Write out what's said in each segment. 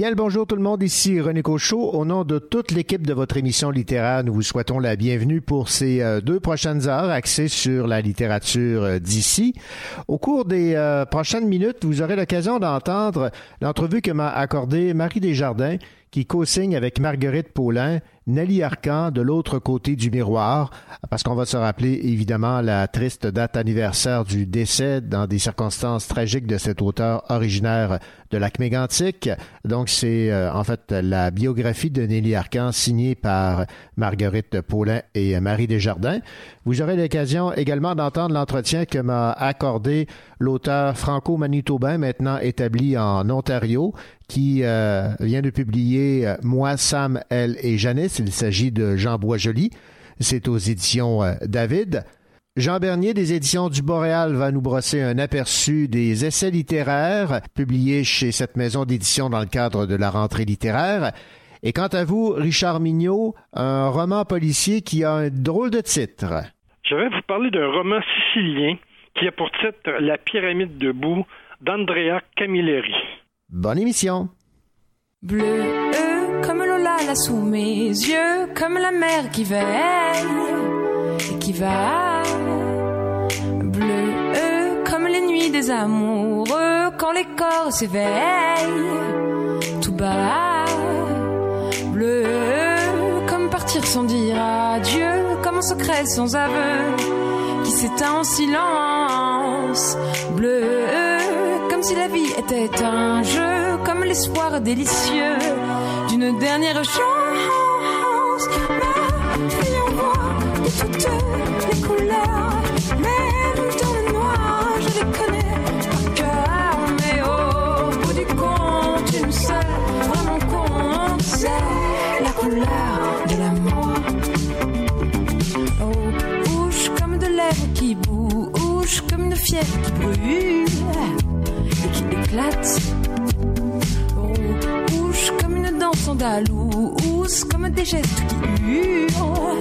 Bien le bonjour tout le monde, ici René Cochot. Au nom de toute l'équipe de votre émission littéraire, nous vous souhaitons la bienvenue pour ces euh, deux prochaines heures axées sur la littérature euh, d'ici. Au cours des euh, prochaines minutes, vous aurez l'occasion d'entendre l'entrevue que m'a accordée Marie Desjardins, qui co-signe avec Marguerite Paulin Nelly Arcan de l'autre côté du miroir, parce qu'on va se rappeler évidemment la triste date anniversaire du décès dans des circonstances tragiques de cet auteur originaire de lac mégantic. Donc c'est euh, en fait la biographie de Nelly Arcan signée par Marguerite Paulin et Marie Desjardins. Vous aurez l'occasion également d'entendre l'entretien que m'a accordé l'auteur franco-manitobain maintenant établi en Ontario qui euh, vient de publier euh, Moi, Sam, Elle et Janice il s'agit de Jean Boisjoli. C'est aux éditions euh, David. Jean Bernier des éditions du Boréal va nous brosser un aperçu des essais littéraires publiés chez cette maison d'édition dans le cadre de la rentrée littéraire. Et quant à vous, Richard Mignot, un roman policier qui a un drôle de titre. Je vais vous parler d'un roman sicilien qui a pour titre La pyramide de boue d'Andrea Camilleri. Bonne émission. Bleu comme Lola là sous mes yeux, comme la mer qui veille et qui va. Bleu comme les nuits des amoureux, quand les corps s'éveillent, tout bas. Bleu comme partir sans dire adieu, comme un secret sans aveu qui s'éteint en silence. Bleu comme si la vie était un jeu, comme l'espoir délicieux d'une dernière chance. Ma vie envoie de toutes les couleurs, même dans le noir, je les connais par cœur. Mais au bout du compte, une seule vraiment compte, c'est la couleur de l'amour. Oh, bouche comme de lèvres qui bouge, comme une fièvre qui brûle qui éclate. Danse andalouse comme des gestes qui hurlent,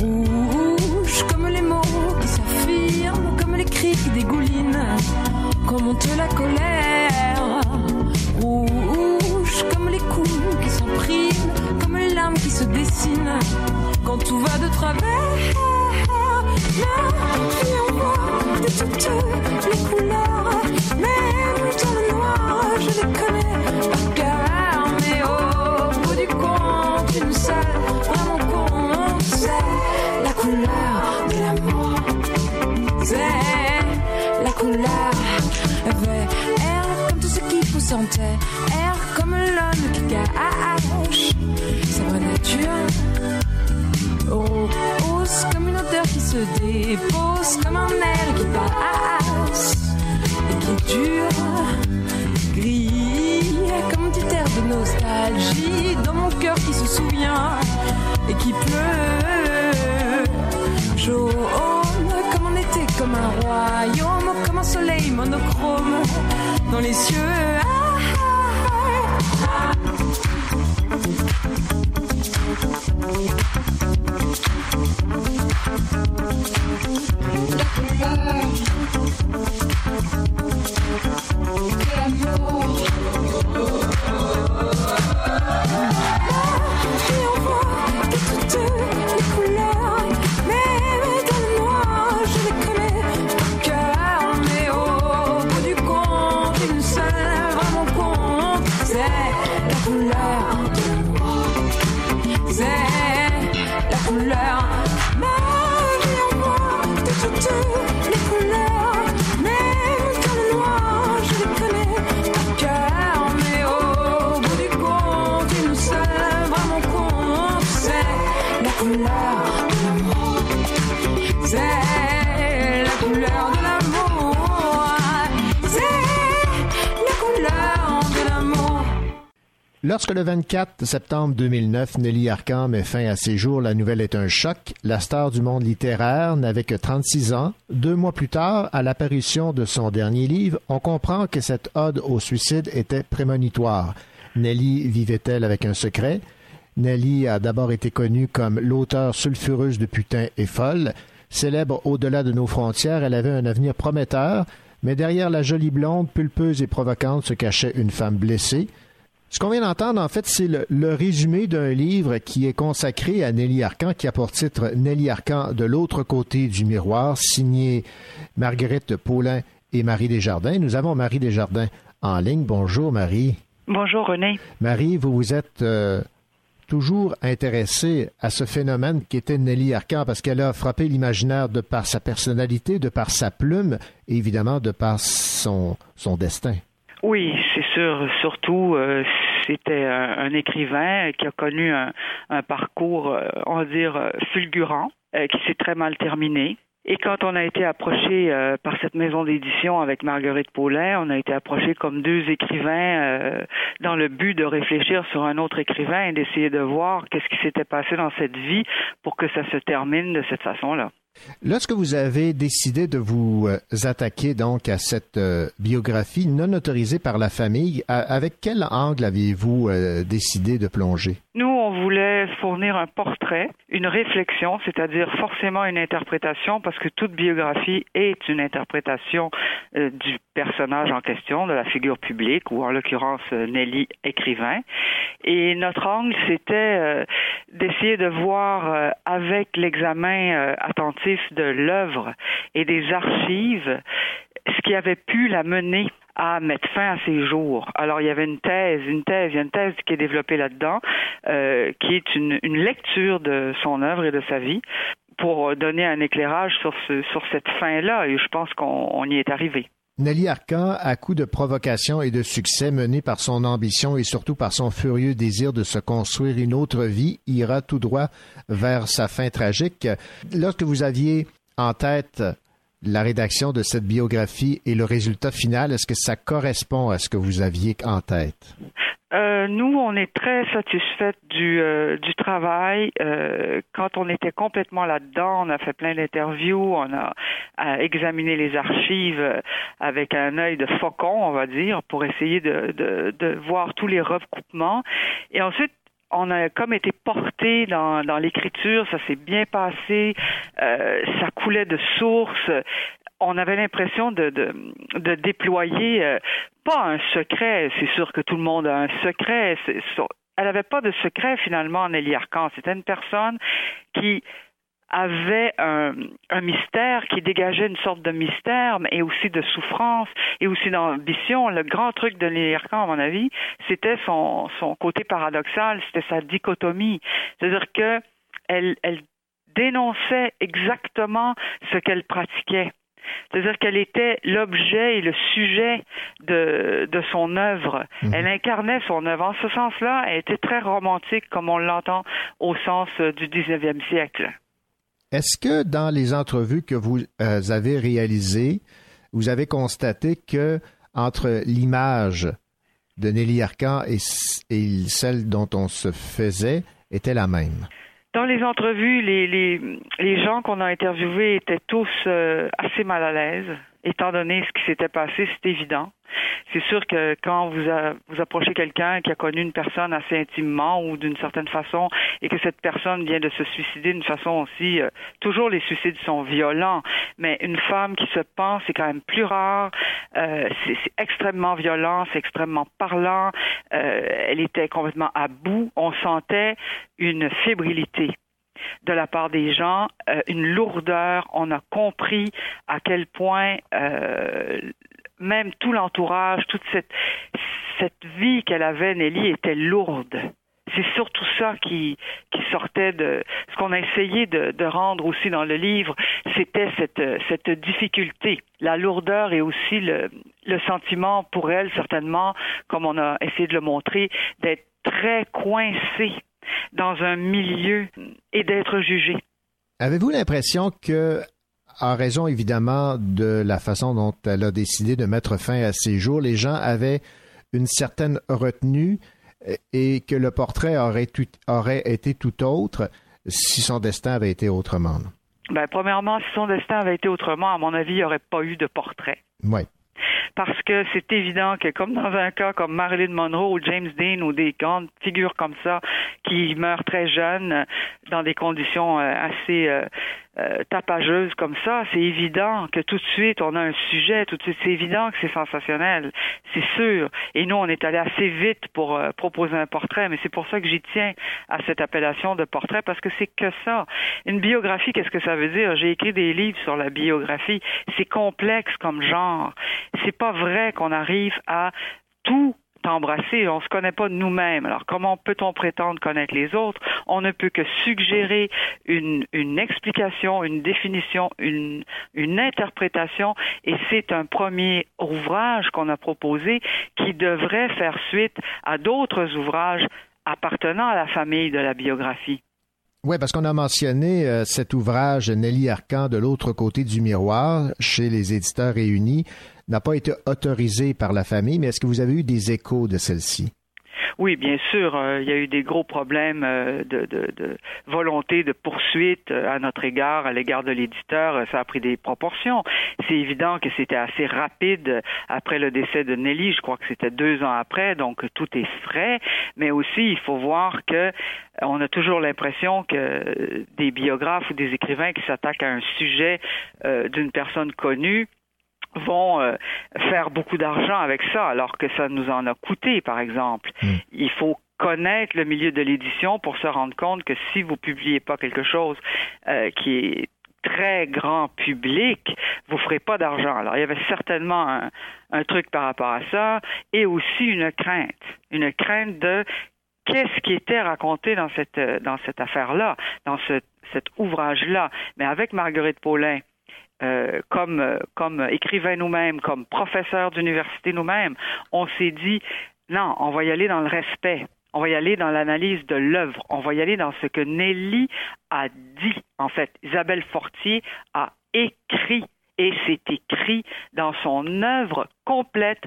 rouge comme les mots qui s'affirment, comme les cris qui dégoulinent, quand monte la colère, rouge comme les coups qui s'impriment, comme les larmes qui se dessinent, quand tout va de travers. La vie envoie de toutes les couleurs, même dans le noir, je les connais par cœur. Mais au bout du compte, une seule, vraiment compte, c'est la couleur de l'amour. C'est la couleur. Vert comme tout ce qui pousse en terre, air comme l'homme qui cache sa vraie nature. se dépose comme un air qui passe et qui dure, grille comme du air de nostalgie dans mon cœur qui se souvient et qui pleut. Jaune comme un été, comme un royaume, comme un soleil monochrome dans les cieux. Ah, ah, ah. Bye. Lorsque le 24 septembre 2009, Nelly Arcan met fin à ses jours, la nouvelle est un choc. La star du monde littéraire n'avait que 36 ans. Deux mois plus tard, à l'apparition de son dernier livre, on comprend que cette ode au suicide était prémonitoire. Nelly vivait-elle avec un secret? Nelly a d'abord été connue comme l'auteur sulfureuse de putain et folle. Célèbre au-delà de nos frontières, elle avait un avenir prometteur, mais derrière la jolie blonde, pulpeuse et provocante se cachait une femme blessée. Ce qu'on vient d'entendre, en fait, c'est le, résumé d'un livre qui est consacré à Nelly Arcan, qui a pour titre Nelly Arcan de l'autre côté du miroir, signé Marguerite Paulin et Marie Desjardins. Nous avons Marie Desjardins en ligne. Bonjour, Marie. Bonjour, René. Marie, vous vous êtes euh, toujours intéressée à ce phénomène qui était Nelly Arcan parce qu'elle a frappé l'imaginaire de par sa personnalité, de par sa plume et évidemment de par son, son destin. Oui, c'est sûr. Surtout, euh, c'était un, écrivain qui a connu un, parcours, euh, on va dire, euh, fulgurant, qui s'est très mal terminé. Et quand on a été approché par cette maison d'édition avec Marguerite Paulin, on a été approché comme deux écrivains dans le but de réfléchir sur un autre écrivain et d'essayer de voir qu'est-ce qui s'était passé dans cette vie pour que ça se termine de cette façon-là. Lorsque vous avez décidé de vous euh, attaquer donc à cette euh, biographie non autorisée par la famille, avec quel angle aviez-vous euh, décidé de plonger? Nous, on voulait fournir un portrait, une réflexion, c'est-à-dire forcément une interprétation, parce que toute biographie est une interprétation du personnage en question, de la figure publique, ou en l'occurrence Nelly, écrivain. Et notre angle, c'était d'essayer de voir avec l'examen attentif de l'œuvre et des archives ce qui avait pu la mener à mettre fin à ses jours. Alors il y avait une thèse, une thèse, il y a une thèse qui est développée là-dedans, euh, qui est une, lecture de son œuvre et de sa vie pour donner un éclairage sur, sur cette fin-là, et je pense qu'on y est arrivé. Nelly Arcan, à coup de provocation et de succès mené par son ambition et surtout par son furieux désir de se construire une autre vie, ira tout droit vers sa fin tragique. Lorsque vous aviez en tête la rédaction de cette biographie et le résultat final, est-ce que ça correspond à ce que vous aviez en tête? Euh, nous, on est très satisfait du, euh, du travail. Euh, quand on était complètement là-dedans, on a fait plein d'interviews, on a, examiné les archives avec un œil de faucon, on va dire, pour essayer de, de, de voir tous les recoupements. Et ensuite, on a comme été porté dans, dans l'écriture, ça s'est bien passé, euh, ça coulait de source. On avait l'impression de, de, de déployer euh, pas un secret, c'est sûr que tout le monde a un secret. Elle n'avait pas de secret finalement, Nelly Arcan. C'était une personne qui avait un, un, mystère qui dégageait une sorte de mystère et aussi de souffrance et aussi d'ambition. Le grand truc de Arcan, à mon avis, c'était son, son côté paradoxal, c'était sa dichotomie. C'est-à-dire que elle, elle dénonçait exactement ce qu'elle pratiquait. C'est-à-dire qu'elle était l'objet et le sujet de, de son œuvre. Mhm. Elle incarnait son œuvre. En ce sens-là, elle était très romantique, comme on l'entend au sens du 19e siècle. Est-ce que dans les entrevues que vous euh, avez réalisées, vous avez constaté que entre l'image de Nelly Arcan et, celle dont on se faisait était la même? Dans les entrevues, les, les, les gens qu'on a interviewés étaient tous euh, assez mal à l'aise, étant donné ce qui s'était passé, c'est évident. C'est sûr que quand vous, vous approchez quelqu'un qui a connu une personne assez intimement ou d'une certaine façon et que cette personne vient de se suicider d'une façon aussi, euh, toujours les suicides sont violents, mais une femme qui se pense, c'est quand même plus rare. Euh, c'est extrêmement violent, c'est extrêmement parlant. Euh, elle était complètement à bout. On sentait une fébrilité de la part des gens, une lourdeur. On a compris à quel point même tout l'entourage, toute cette, vie qu'elle avait, Nelly, était lourde. C'est surtout ça qui, sortait de ce qu'on a essayé de, rendre aussi dans le livre, c'était cette, difficulté, la lourdeur et aussi le, le sentiment pour elle, certainement, comme on a essayé de le montrer, d'être très coincée dans un milieu et d'être jugée. Avez-vous l'impression que en raison évidemment de la façon dont elle a décidé de mettre fin à ses jours, les gens avaient une certaine retenue et que le portrait aurait, aurait été tout autre si son destin avait été autrement? Ben, premièrement, si son destin avait été autrement, à mon avis, il n'y aurait pas eu de portrait. Oui parce que c'est évident que comme dans un cas comme Marilyn Monroe ou James Dean ou des grandes figures comme ça qui meurent très jeunes dans des conditions euh, assez euh, tapageuse comme ça, c'est évident que tout de suite on a un sujet, tout de suite c'est évident que c'est sensationnel, c'est sûr. Et nous on est allé assez vite pour euh, proposer un portrait, mais c'est pour ça que j'y tiens à cette appellation de portrait parce que c'est que ça. Une biographie, qu'est-ce que ça veut dire? J'ai écrit des livres sur la biographie. C'est complexe comme genre. C'est pas vrai qu'on arrive à tout embrasser. On ne se connaît pas nous-mêmes. Alors, comment peut-on prétendre connaître les autres? On ne peut que suggérer une, une explication, une définition, une, une interprétation, et c'est un premier ouvrage qu'on a proposé qui devrait faire suite à d'autres ouvrages appartenant à la famille de la biographie. Oui, parce qu'on a mentionné euh, cet ouvrage Nelly Arcan de l'autre côté du miroir chez les éditeurs réunis n'a pas été autorisé par la famille, mais est-ce que vous avez eu des échos de celle-ci? Oui, bien sûr, euh, il y a eu des gros problèmes euh, de, volonté de poursuite à notre égard, à l'égard de l'éditeur. Ça a pris des proportions. C'est évident que c'était assez rapide après le décès de Nelly. Je crois que c'était deux ans après, donc tout est frais. Mais aussi, il faut voir que on a toujours l'impression que des biographes ou des écrivains qui s'attaquent à un sujet euh, d'une personne connue vont euh, faire beaucoup d'argent avec ça, alors que ça nous en a coûté, par exemple. Hmm. Il faut connaître le milieu de l'édition pour se rendre compte que si vous publiez pas quelque chose euh, qui est très grand public, vous ferez pas d'argent. Alors, il y avait certainement un, un, truc par rapport à ça et aussi une crainte, une crainte de qu'est-ce qui était raconté dans cette dans cette affaire-là, dans ce, cet ouvrage-là. Mais avec Marguerite Paulin, euh, comme, euh, comme écrivain nous-mêmes, comme professeur d'université nous-mêmes, on s'est dit, non, on va y aller dans le respect. On va y aller dans l'analyse de l'œuvre. On va y aller dans ce que Nelly a dit. En fait, Isabelle Fortier a écrit et c'est écrit dans son œuvre complète.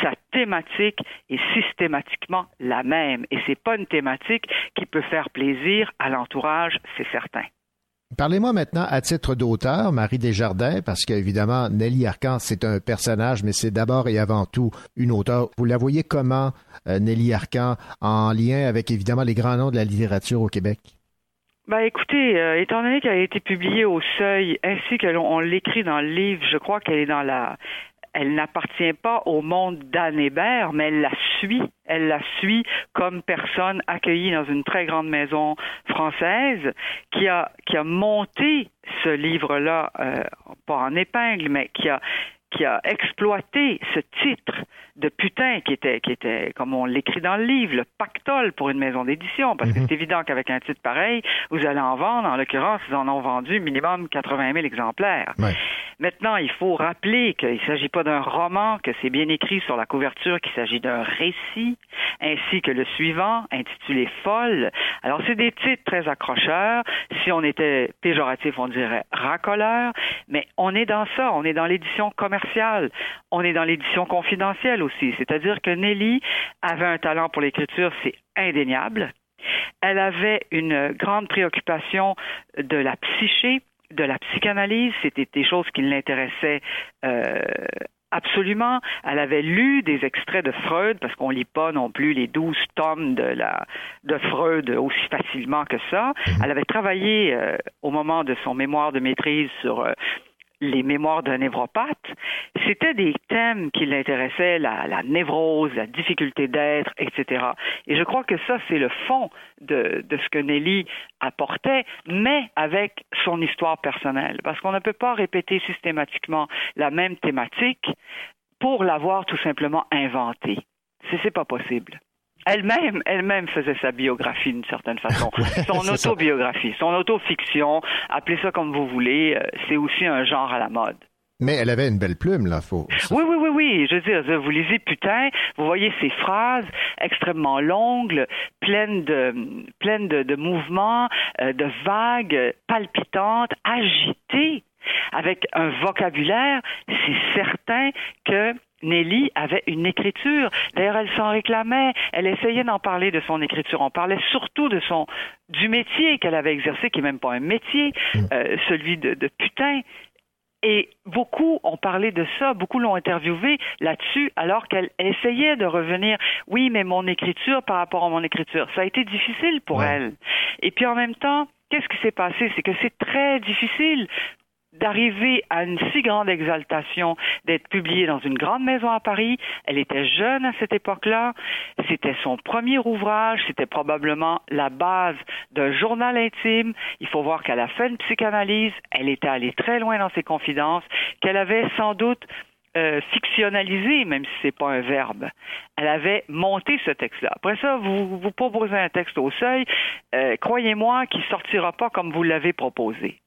Sa thématique est systématiquement la même et c'est pas une thématique qui peut faire plaisir à l'entourage, c'est certain. Parlez-moi maintenant à titre d'auteur, Marie Desjardins, parce qu'évidemment, Nelly Arcan, c'est un personnage, mais c'est d'abord et avant tout une auteure. Vous la voyez comment, euh, Nelly Arcan, en lien avec évidemment les grands noms de la littérature au Québec? Ben écoutez, euh, étant donné qu'elle a été publiée au Seuil, ainsi que l'écrit dans le livre, je crois qu'elle est dans la elle n'appartient pas au monde d'Anne Hébert, mais elle la suit. Elle la suit comme personne accueillie dans une très grande maison française qui a, qui a monté ce livre-là, euh, pas en épingle, mais qui a, qui a exploité ce titre de putain qui était, qui était, comme on l'écrit dans le livre, le pactole pour une maison d'édition, parce que mhm. c'est évident qu'avec un titre pareil, vous allez en vendre. En l'occurrence, ils en ont vendu minimum 80 000 exemplaires. Maintenant, il faut rappeler qu'il ne s'agit pas d'un roman, que c'est bien écrit sur la couverture qu'il s'agit d'un récit, ainsi que le suivant, intitulé Folle. Alors, c'est des titres très accrocheurs. Si on était péjoratif, on dirait racoleur, mais on est dans ça, on est dans l'édition commerciale, on est dans l'édition confidentielle aussi. C'est-à-dire que Nelly avait un talent pour l'écriture, c'est indéniable. Elle avait une grande préoccupation de la psyché, de la psychanalyse. C'était des choses qui l'intéressaient euh, absolument. Elle avait lu des extraits de Freud parce qu'on lit pas non plus les douze tomes de la de Freud aussi facilement que ça. Mhm. Elle avait travaillé euh, au moment de son mémoire de maîtrise sur euh, les mémoires d'un névropathe, c'était des thèmes qui l'intéressaient, la, névrose, la difficulté d'être, etc. Et je crois que ça, c'est le fond de, de ce que Nelly apportait, mais avec son histoire personnelle. Parce qu'on ne peut pas répéter systématiquement la même thématique pour l'avoir tout simplement inventée. C'est pas possible. Elle-même, elle-même faisait sa biographie d'une certaine façon, son autobiographie, son autofiction, appelez ça comme vous voulez, euh, c'est aussi un genre à la mode. Mais elle avait une belle plume, là, faut. Oui, oui, oui, oui. Je veux dire, vous lisez putain, vous voyez ces phrases extrêmement longues, pleines de, pleines de, mouvements, euh, de vagues, palpitantes, agitées. avec un vocabulaire, c'est certain que Nelly avait une écriture. D'ailleurs, elle s'en réclamait. Elle essayait d'en parler de son écriture. On parlait surtout de son du métier qu'elle avait exercé, qui est même pas un métier, mm. euh, celui de, de putain. Et beaucoup ont parlé de ça, beaucoup l'ont interviewé là-dessus, alors qu'elle essayait de revenir. Oui, mais mon écriture par rapport à mon écriture, ça a été difficile pour elle. Et puis en même temps, qu'est-ce qui s'est passé? C'est que c'est très difficile d'arriver à une si grande exaltation, d'être publiée dans une grande maison à Paris. Elle était jeune à cette époque-là. C'était son premier ouvrage. C'était probablement la base d'un journal intime. Il faut voir qu'elle a fait une psychanalyse. Elle était allée très loin dans ses confidences, qu'elle avait sans doute euh, fictionnalisé, même si c'est pas un verbe. Elle avait monté ce texte-là. Après ça, vous vous proposez un texte au seuil, euh, croyez-moi, qui sortira pas comme vous l'avez proposé.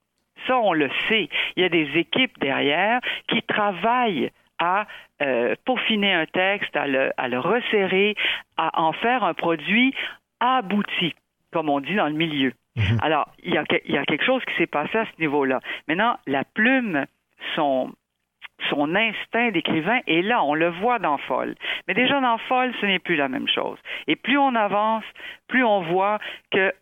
Ça, on le sait. Il y a des équipes derrière qui travaillent à euh, peaufiner un texte, à le, à le resserrer, à en faire un produit abouti, comme on dit dans le milieu. Mhm. Alors, il y, a, il y a quelque chose qui s'est passé à ce niveau-là. Maintenant, la plume, son, son instinct d'écrivain est là, on le voit dans Folle. Mais déjà dans Folle, ce n'est plus la même chose. Et plus on avance, plus on voit que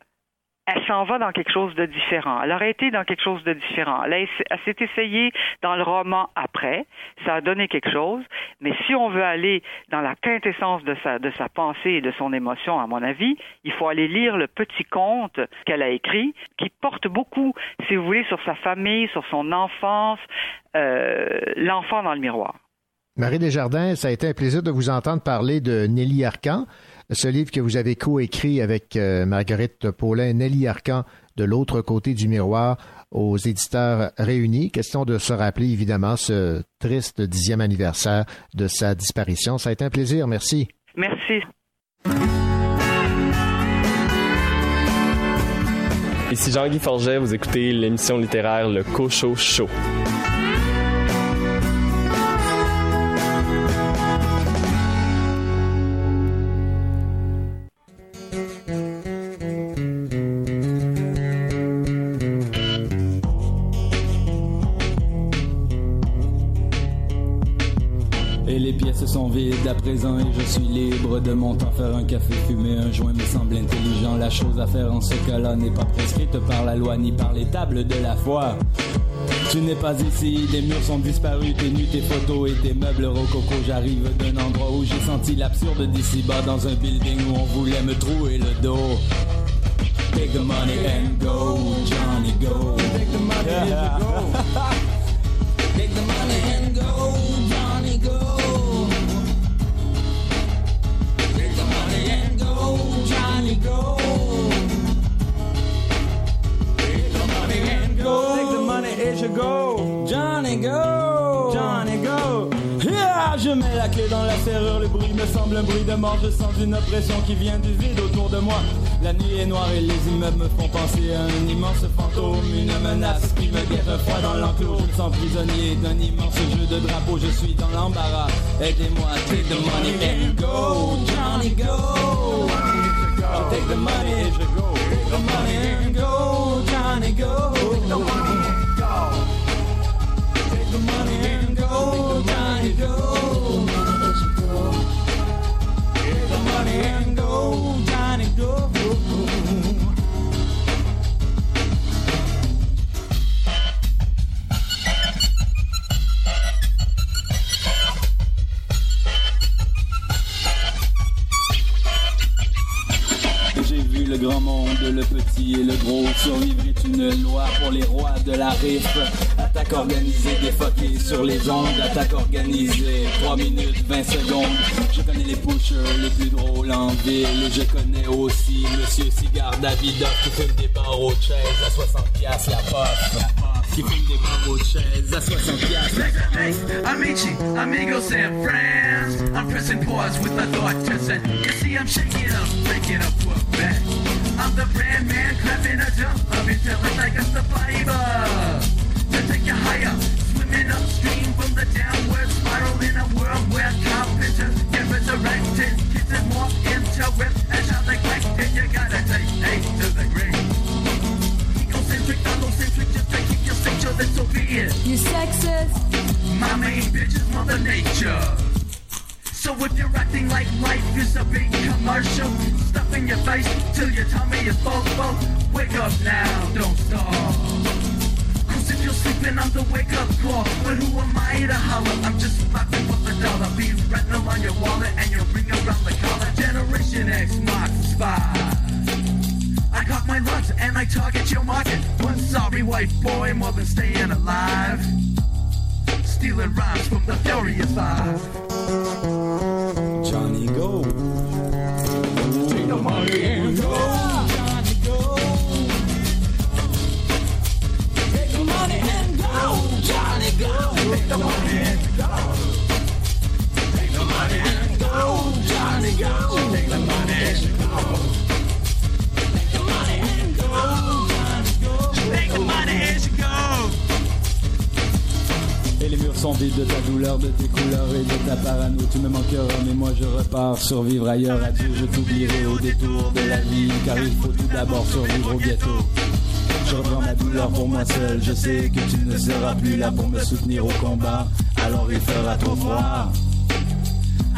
elle s'en va dans quelque chose de différent. Elle aurait été dans quelque chose de différent. Elle, s'est essayée dans le roman après. Ça a donné quelque chose. Mais si on veut aller dans la quintessence de sa, de sa pensée et de son émotion, à mon avis, il faut aller lire le petit conte qu'elle a écrit, qui porte beaucoup, si vous voulez, sur sa famille, sur son enfance, euh, l'enfant dans le miroir. Marie Desjardins, ça a été un plaisir de vous entendre parler de Nelly Arcan ce livre que vous avez coécrit avec euh, Marguerite Paulin, Nelly Arcan, de l'autre côté du miroir, aux éditeurs réunis. Question de se rappeler évidemment ce triste dixième anniversaire de sa disparition. Ça a été un plaisir. Merci. Merci. Ici Jean-Guy Forget, vous écoutez l'émission littéraire Le Cocho Show. à présent et je suis libre de mon temps faire un café, fumer un joint me semble intelligent. La chose à faire en ce cas-là n'est pas prescrite par la loi ni par les tables de la foi. Tu n'es pas ici, les murs sont disparus, tes nus, tes photos et tes meubles rococo. J'arrive d'un endroit où j'ai senti l'absurde d'ici bas dans un building où on voulait me trouer le dos. Take the money and go, Johnny go. Take the money and go. go. Johnny go. Johnny go. Yeah, je mets la clé dans la serrure, le bruit me semble un bruit de mort, je sens une oppression qui vient du vide autour de moi. La nuit est noire et les immeubles me font penser à un immense fantôme, une menace qui me guette froid dans l'enclos. Je sens prisonnier d'un immense jeu de drapeau, je suis dans l'embarras. Aidez-moi, take the money and go, Johnny go. I take the money and go, take the money and go, Johnny go. Take the money and go. Take the money and go, Johnny go. Grand monde, le petit et le gros. Survivre est une loi pour les rois de la riff. Attaque organisée, défoquée sur les ondes. Attaque organisée, 3 minutes, 20 secondes. Je connais les pushers les plus drôles en ville. Je connais aussi Monsieur Cigare Davidoff qui fait des barreaux de chaises à 60 piastres la poste. Qui fume des barreaux de chaises à 60 piastres. Hey, amici, amigos and friends. I'm pressing pause with my thought to send. You see, I'm shaking up, breaking up for back. I'm the brand man, clapping a jump it, feeling like a survivor. To take you higher, swimming upstream from the downward spiral in a world where carpenters get resurrected, kisses more is. You sexist. Mama ain't bitches, mother nature. So if you're acting like life is a big commercial, stuff in your face till your tummy is full, full. Wake up now, don't stop. Cause if you're sleeping, I'm the wake up call. But who am I to holler? I'm just rocking with the dollar. Be retinal on your wallet and your ring around the collar. Generation X Mark Spy. I got my lunch and I target your market. One sorry white boy more than staying alive. Stealing rhymes from the Furious Five. Johnny Go. Take the money and go. Johnny Go. Take the money and go. Johnny Go. Take the money and go. Take the money and go. Johnny Go. Take the money and go. Les murs sont vides de ta douleur, de tes couleurs et de ta parano. Tu me manqueras, mais moi je repars survivre ailleurs. Adieu, je t'oublierai au détour de la vie, car il faut tout d'abord survivre au ghetto. Je reprends ma douleur pour moi seul. Je sais que tu ne seras plus là pour me soutenir au combat. Alors il fera trop froid.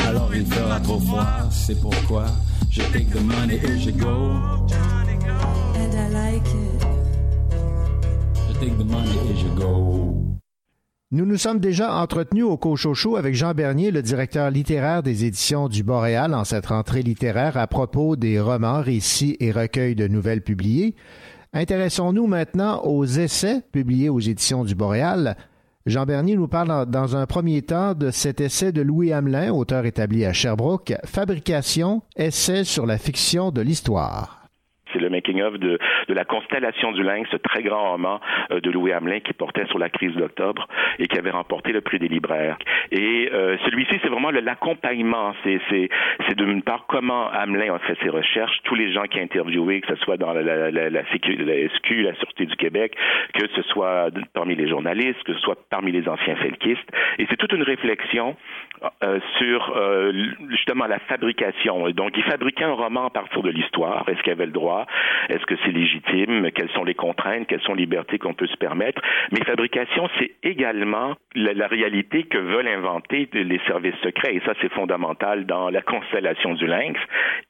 Alors il fera trop froid. C'est pourquoi je take the money et je go. And I like it. Je take the money et je go. Nous nous sommes déjà entretenus au Cochocho avec Jean Bernier, le directeur littéraire des éditions du Boréal, en cette rentrée littéraire à propos des romans, récits et recueils de nouvelles publiés. Intéressons-nous maintenant aux essais publiés aux éditions du Boréal. Jean Bernier nous parle dans un premier temps de cet essai de Louis Hamelin, auteur établi à Sherbrooke, Fabrication, essai sur la fiction de l'histoire. C'est le making-of de, La Constellation du Lynx, ce très grand roman euh, de Louis Hamelin qui portait sur la crise d'octobre et qui avait remporté le prix des libraires. Et euh, celui-ci, c'est vraiment l'accompagnement. C'est, c'est, c'est d'une part comment Hamelin a fait ses recherches, tous les gens qui a interviewé, que ce soit dans la, SQ, la Sûreté du Québec, que ce soit parmi les journalistes, que ce soit parmi les anciens felkistes. Et c'est toute une réflexion euh, sur justement la fabrication. Donc, il fabriquait un roman à partir de l'histoire. Est-ce qu'il avait le droit? Est-ce que c'est légitime? Quelles sont les contraintes? Quelles sont les libertés qu'on peut se permettre? Mais fabrication, c'est également la, réalité que veulent inventer les services secrets. Et ça, c'est fondamental dans la constellation du lynx.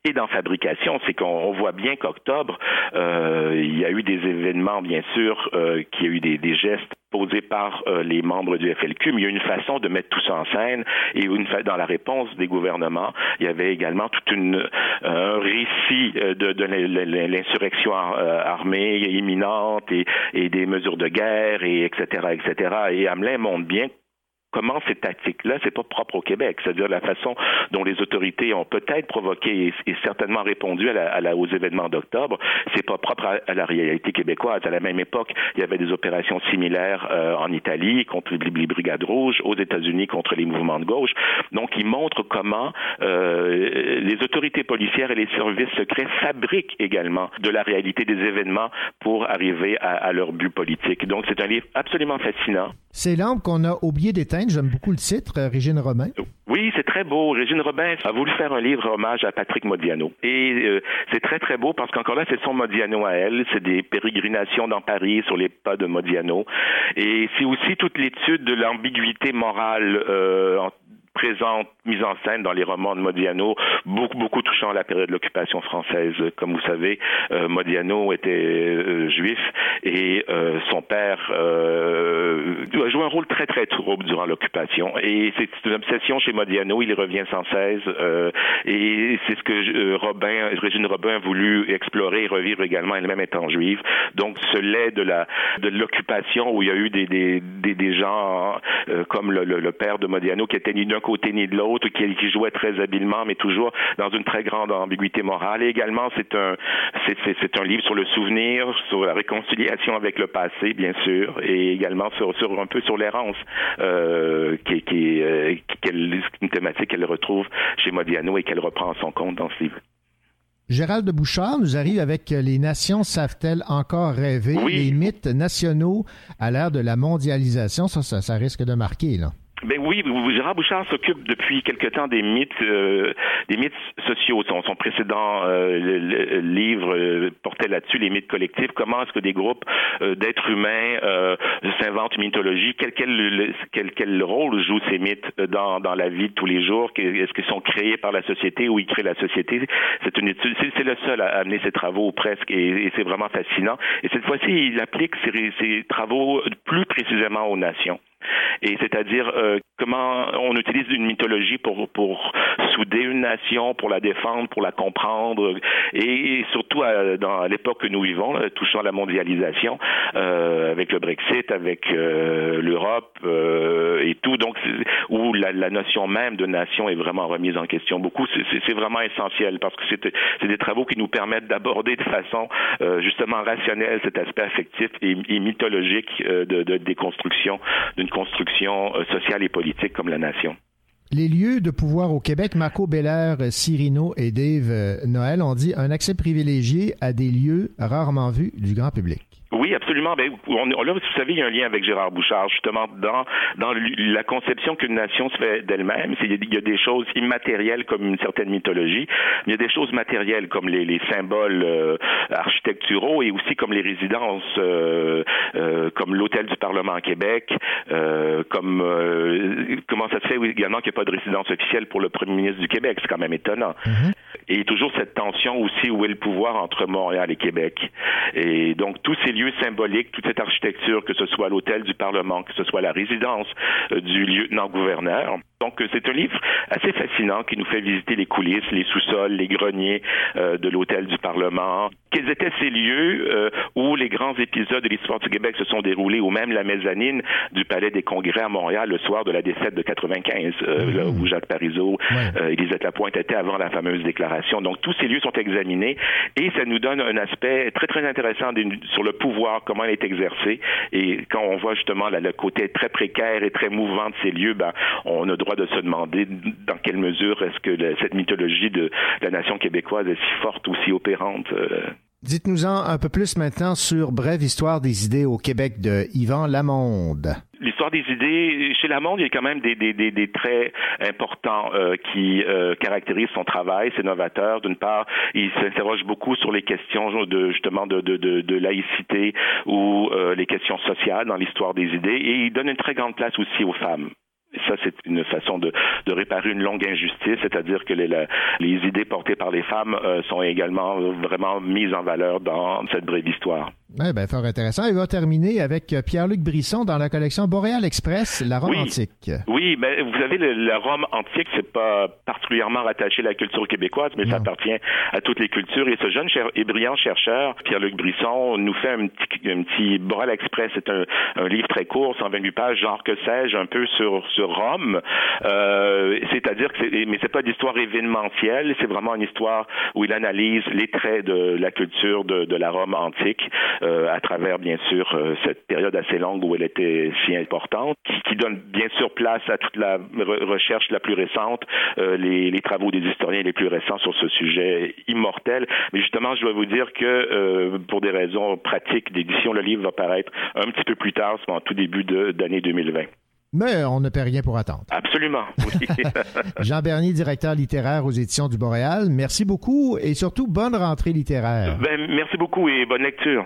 Et dans fabrication, c'est qu'on on voit bien qu'octobre, euh, il y a eu des événements, bien sûr, euh, qu'il y a eu des gestes posés par euh, les membres du FLQ, mais il y a une façon de mettre tout ça en scène et une dans la réponse des gouvernements, il y avait également toute une un récit euh, de, de l'in- l'in- l'insurrection euh, armée imminente et, et des mesures de guerre et etc etc. Et Hamelin montre bien comment ces tactiques-là, c'est pas propre au Québec. C'est-à-dire la façon dont les autorités ont peut-être provoqué et, certainement répondu à la, à la- aux événements d'octobre, c'est pas propre à, à la réalité québécoise. À la même époque, il y avait des opérations similaires euh, en Italie contre les, brigades rouges, aux États-Unis contre les mouvements de gauche. Donc, il montre comment euh, les autorités policières et les services secrets fabriquent également de la réalité des événements pour arriver à, à leur but politique. Donc, c'est un livre absolument fascinant. C'est l'âme qu'on a oublié d'éteindre. J'aime beaucoup le titre, euh, Régine Romain. Oui, c'est très beau. Régine Robin a voulu faire un livre hommage à Patrick Modiano. Et euh, c'est très, très beau parce qu'encore là, c'est son Modiano à elle. C'est des pérégrinations dans Paris sur les pas de Modiano. Et c'est aussi toute l'étude de l'ambiguïté morale euh, présente, mise en scène dans les romans de Modiano, beaucoup, beaucoup touchant à la période de l'occupation française. Comme vous savez, euh, Modiano était euh, juif et euh, son père euh, a joué un rôle très, très trouble durant l'occupation. Et c'est une obsession chez Modiano, il y revient sans cesse. euh, et c'est ce que euh, Robin, Régine Robin a voulu explorer et revivre également, elle-même étant juive. Donc, ce lait de la de l'occupation où il y a eu des, des, des, des gens euh, comme le, le, le père de Modiano qui était ni d'un côté ni de l'autre, qui, qui jouait très habilement, mais toujours dans une très grande ambiguïté morale. Et également, c'est un c'est, un livre sur le souvenir, sur la réconciliation avec le passé, bien sûr, et également sur, sur un peu sur l'errance, euh, qui, qui, euh, qui, une thématique qu'elle retrouve chez Modiano et qu'elle reprend à son compte dans ce livre. Gérald de Bouchard nous arrive avec euh, Les nations savent-elles encore rêver? Oui. Les mythes nationaux à l'ère de la mondialisation. Ça, ça, ça risque de marquer, là. Ben oui, Gérard Bouchard s'occupe depuis quelque temps des mythes, euh, des mythes sociaux. Son, son précédent euh, livre euh, portait là-dessus les mythes collectifs. Comment est-ce que des groupes euh, d'êtres humains euh, s'inventent une mythologie? Quel, quel, quel, quel, rôle jouent ces mythes dans, dans la vie de tous les jours? Est-ce qu'ils sont créés par la société ou ils créent la société? C'est une étude. C'est le seul à amener ses travaux presque, et, et c'est vraiment fascinant. Et cette fois-ci, il applique ses, ses travaux plus précisément aux nations et c'est-à-dire euh, comment on utilise une mythologie pour pour souder une nation, pour la défendre, pour la comprendre, et, surtout à, dans l'époque que nous vivons, là, touchant la mondialisation, euh, avec le Brexit, avec euh, l'Europe euh, et tout, donc où la, la, notion même de nation est vraiment remise en question. Beaucoup, c'est vraiment essentiel parce que c'est des travaux qui nous permettent d'aborder de façon euh, justement rationnelle cet aspect affectif et, et mythologique euh, de, de déconstruction d'une construction sociale et politique comme la nation. Les lieux de pouvoir au Québec, Marco Beller, Cyrino et Dave Noël ont dit un accès privilégié à des lieux rarement vus du grand public. Oui, absolument. Ben, on, là, vous savez, il y a un lien avec Gérard Bouchard, justement, dans, dans la conception qu'une nation se fait d'elle-même. Il y a des choses immatérielles comme une certaine mythologie, mais il y a des choses matérielles comme les, les symboles euh, architecturaux et aussi comme les résidences, euh, euh, comme l'hôtel du Parlement à Québec, comme comment ça se fait? Également qu'il n'y a pas de résidence officielle pour le premier ministre du Québec. C'est quand même étonnant. Mm-hmm. Et toujours cette tension aussi où est le pouvoir entre Montréal et Québec. Et donc, tous ces lieux symboliques, toute cette architecture, que ce soit l'hôtel du Parlement, que ce soit la résidence euh, du lieutenant-gouverneur. Donc, euh, c'est un livre assez fascinant qui nous fait visiter les coulisses, les sous-sols, les greniers euh, de l'hôtel du Parlement. Quels étaient ces lieux euh, où les grands épisodes de l'histoire du Québec se sont déroulés, ou même la mezzanine du Palais des Congrès à Montréal le soir de la défaite de 95, euh, mmh. là où Jacques Parizeau, ouais. Élisabeth Lapointe étaient avant la fameuse déclaration. Donc, tous ces lieux sont examinés et ça nous donne un aspect très, très intéressant sur le pouvoir, comment il est exercé. Et quand on voit justement là, le côté très précaire et très mouvant de ces lieux, ben, on a droit de se demander dans quelle mesure est-ce que la, cette mythologie de la nation québécoise est si forte ou si opérante. Euh. Dites-nous-en un peu plus maintenant sur Brève Histoire des idées au Québec de Yvan Lamonde. L'histoire des idées, chez Lamonde, il y a quand même des, des, des, des traits importants euh, qui euh, caractérisent son travail. C'est novateur. D'une part, il s'interroge beaucoup sur les questions de justement de, de, de, de laïcité ou euh, les questions sociales dans l'histoire des idées, et il donne une très grande place aussi aux femmes ça, c'est une façon de, réparer une longue injustice, c'est-à-dire que les, les, idées portées par les femmes euh, sont également vraiment mises en valeur dans cette brève histoire. Oui, bien, fort intéressant. Il va terminer avec euh, Pierre-Luc Brisson dans la collection Boréal Express, la Rome oui, antique. Oui, mais vous savez, le, la Rome antique, c'est pas particulièrement rattaché à la culture québécoise, mais non. ça appartient à toutes les cultures. Et ce jeune cher, et brillant chercheur, Pierre-Luc Brisson, nous fait un petit, un petit Boréal Express. C'est un, un, livre très court, 128 pages, genre que sais-je, un peu sur, sur Rome. Euh, c'est-à-dire que c'est, mais c'est pas d'histoire événementielle, c'est vraiment une histoire où il analyse les traits de la culture de, de la Rome antique euh, à travers, bien sûr, euh, cette période assez longue où elle était si importante, qui, qui donne bien sûr place à toute la re recherche la plus récente, euh, les, les, travaux des historiens les plus récents sur ce sujet immortel. Mais justement, je dois vous dire que pour des raisons pratiques d'édition, le livre va paraître un petit peu plus tard, en tout début d'année 2020. Mais on ne paie rien pour attendre. Absolument. Oui. Jean Bernier, directeur littéraire aux éditions du Boréal, merci beaucoup et surtout bonne rentrée littéraire. Ben, merci beaucoup et bonne lecture.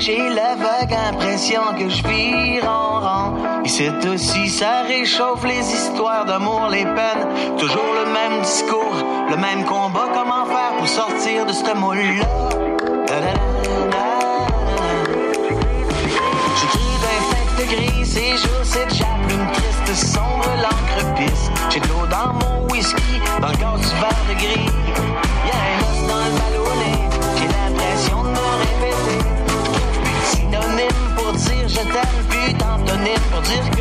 J'ai la vague impression que je vire en rang. Et c'est aussi, ça réchauffe les histoires d'amour, les peines. Toujours le même discours, le même combat. Comment faire pour sortir de ce moule-là? J'écris d'un de gris, ces jours, cette plume triste, sombre, l'encre pisse. J'ai de l'eau dans mon whisky, dans le gaz du verre de gris. Let's go.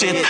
C'est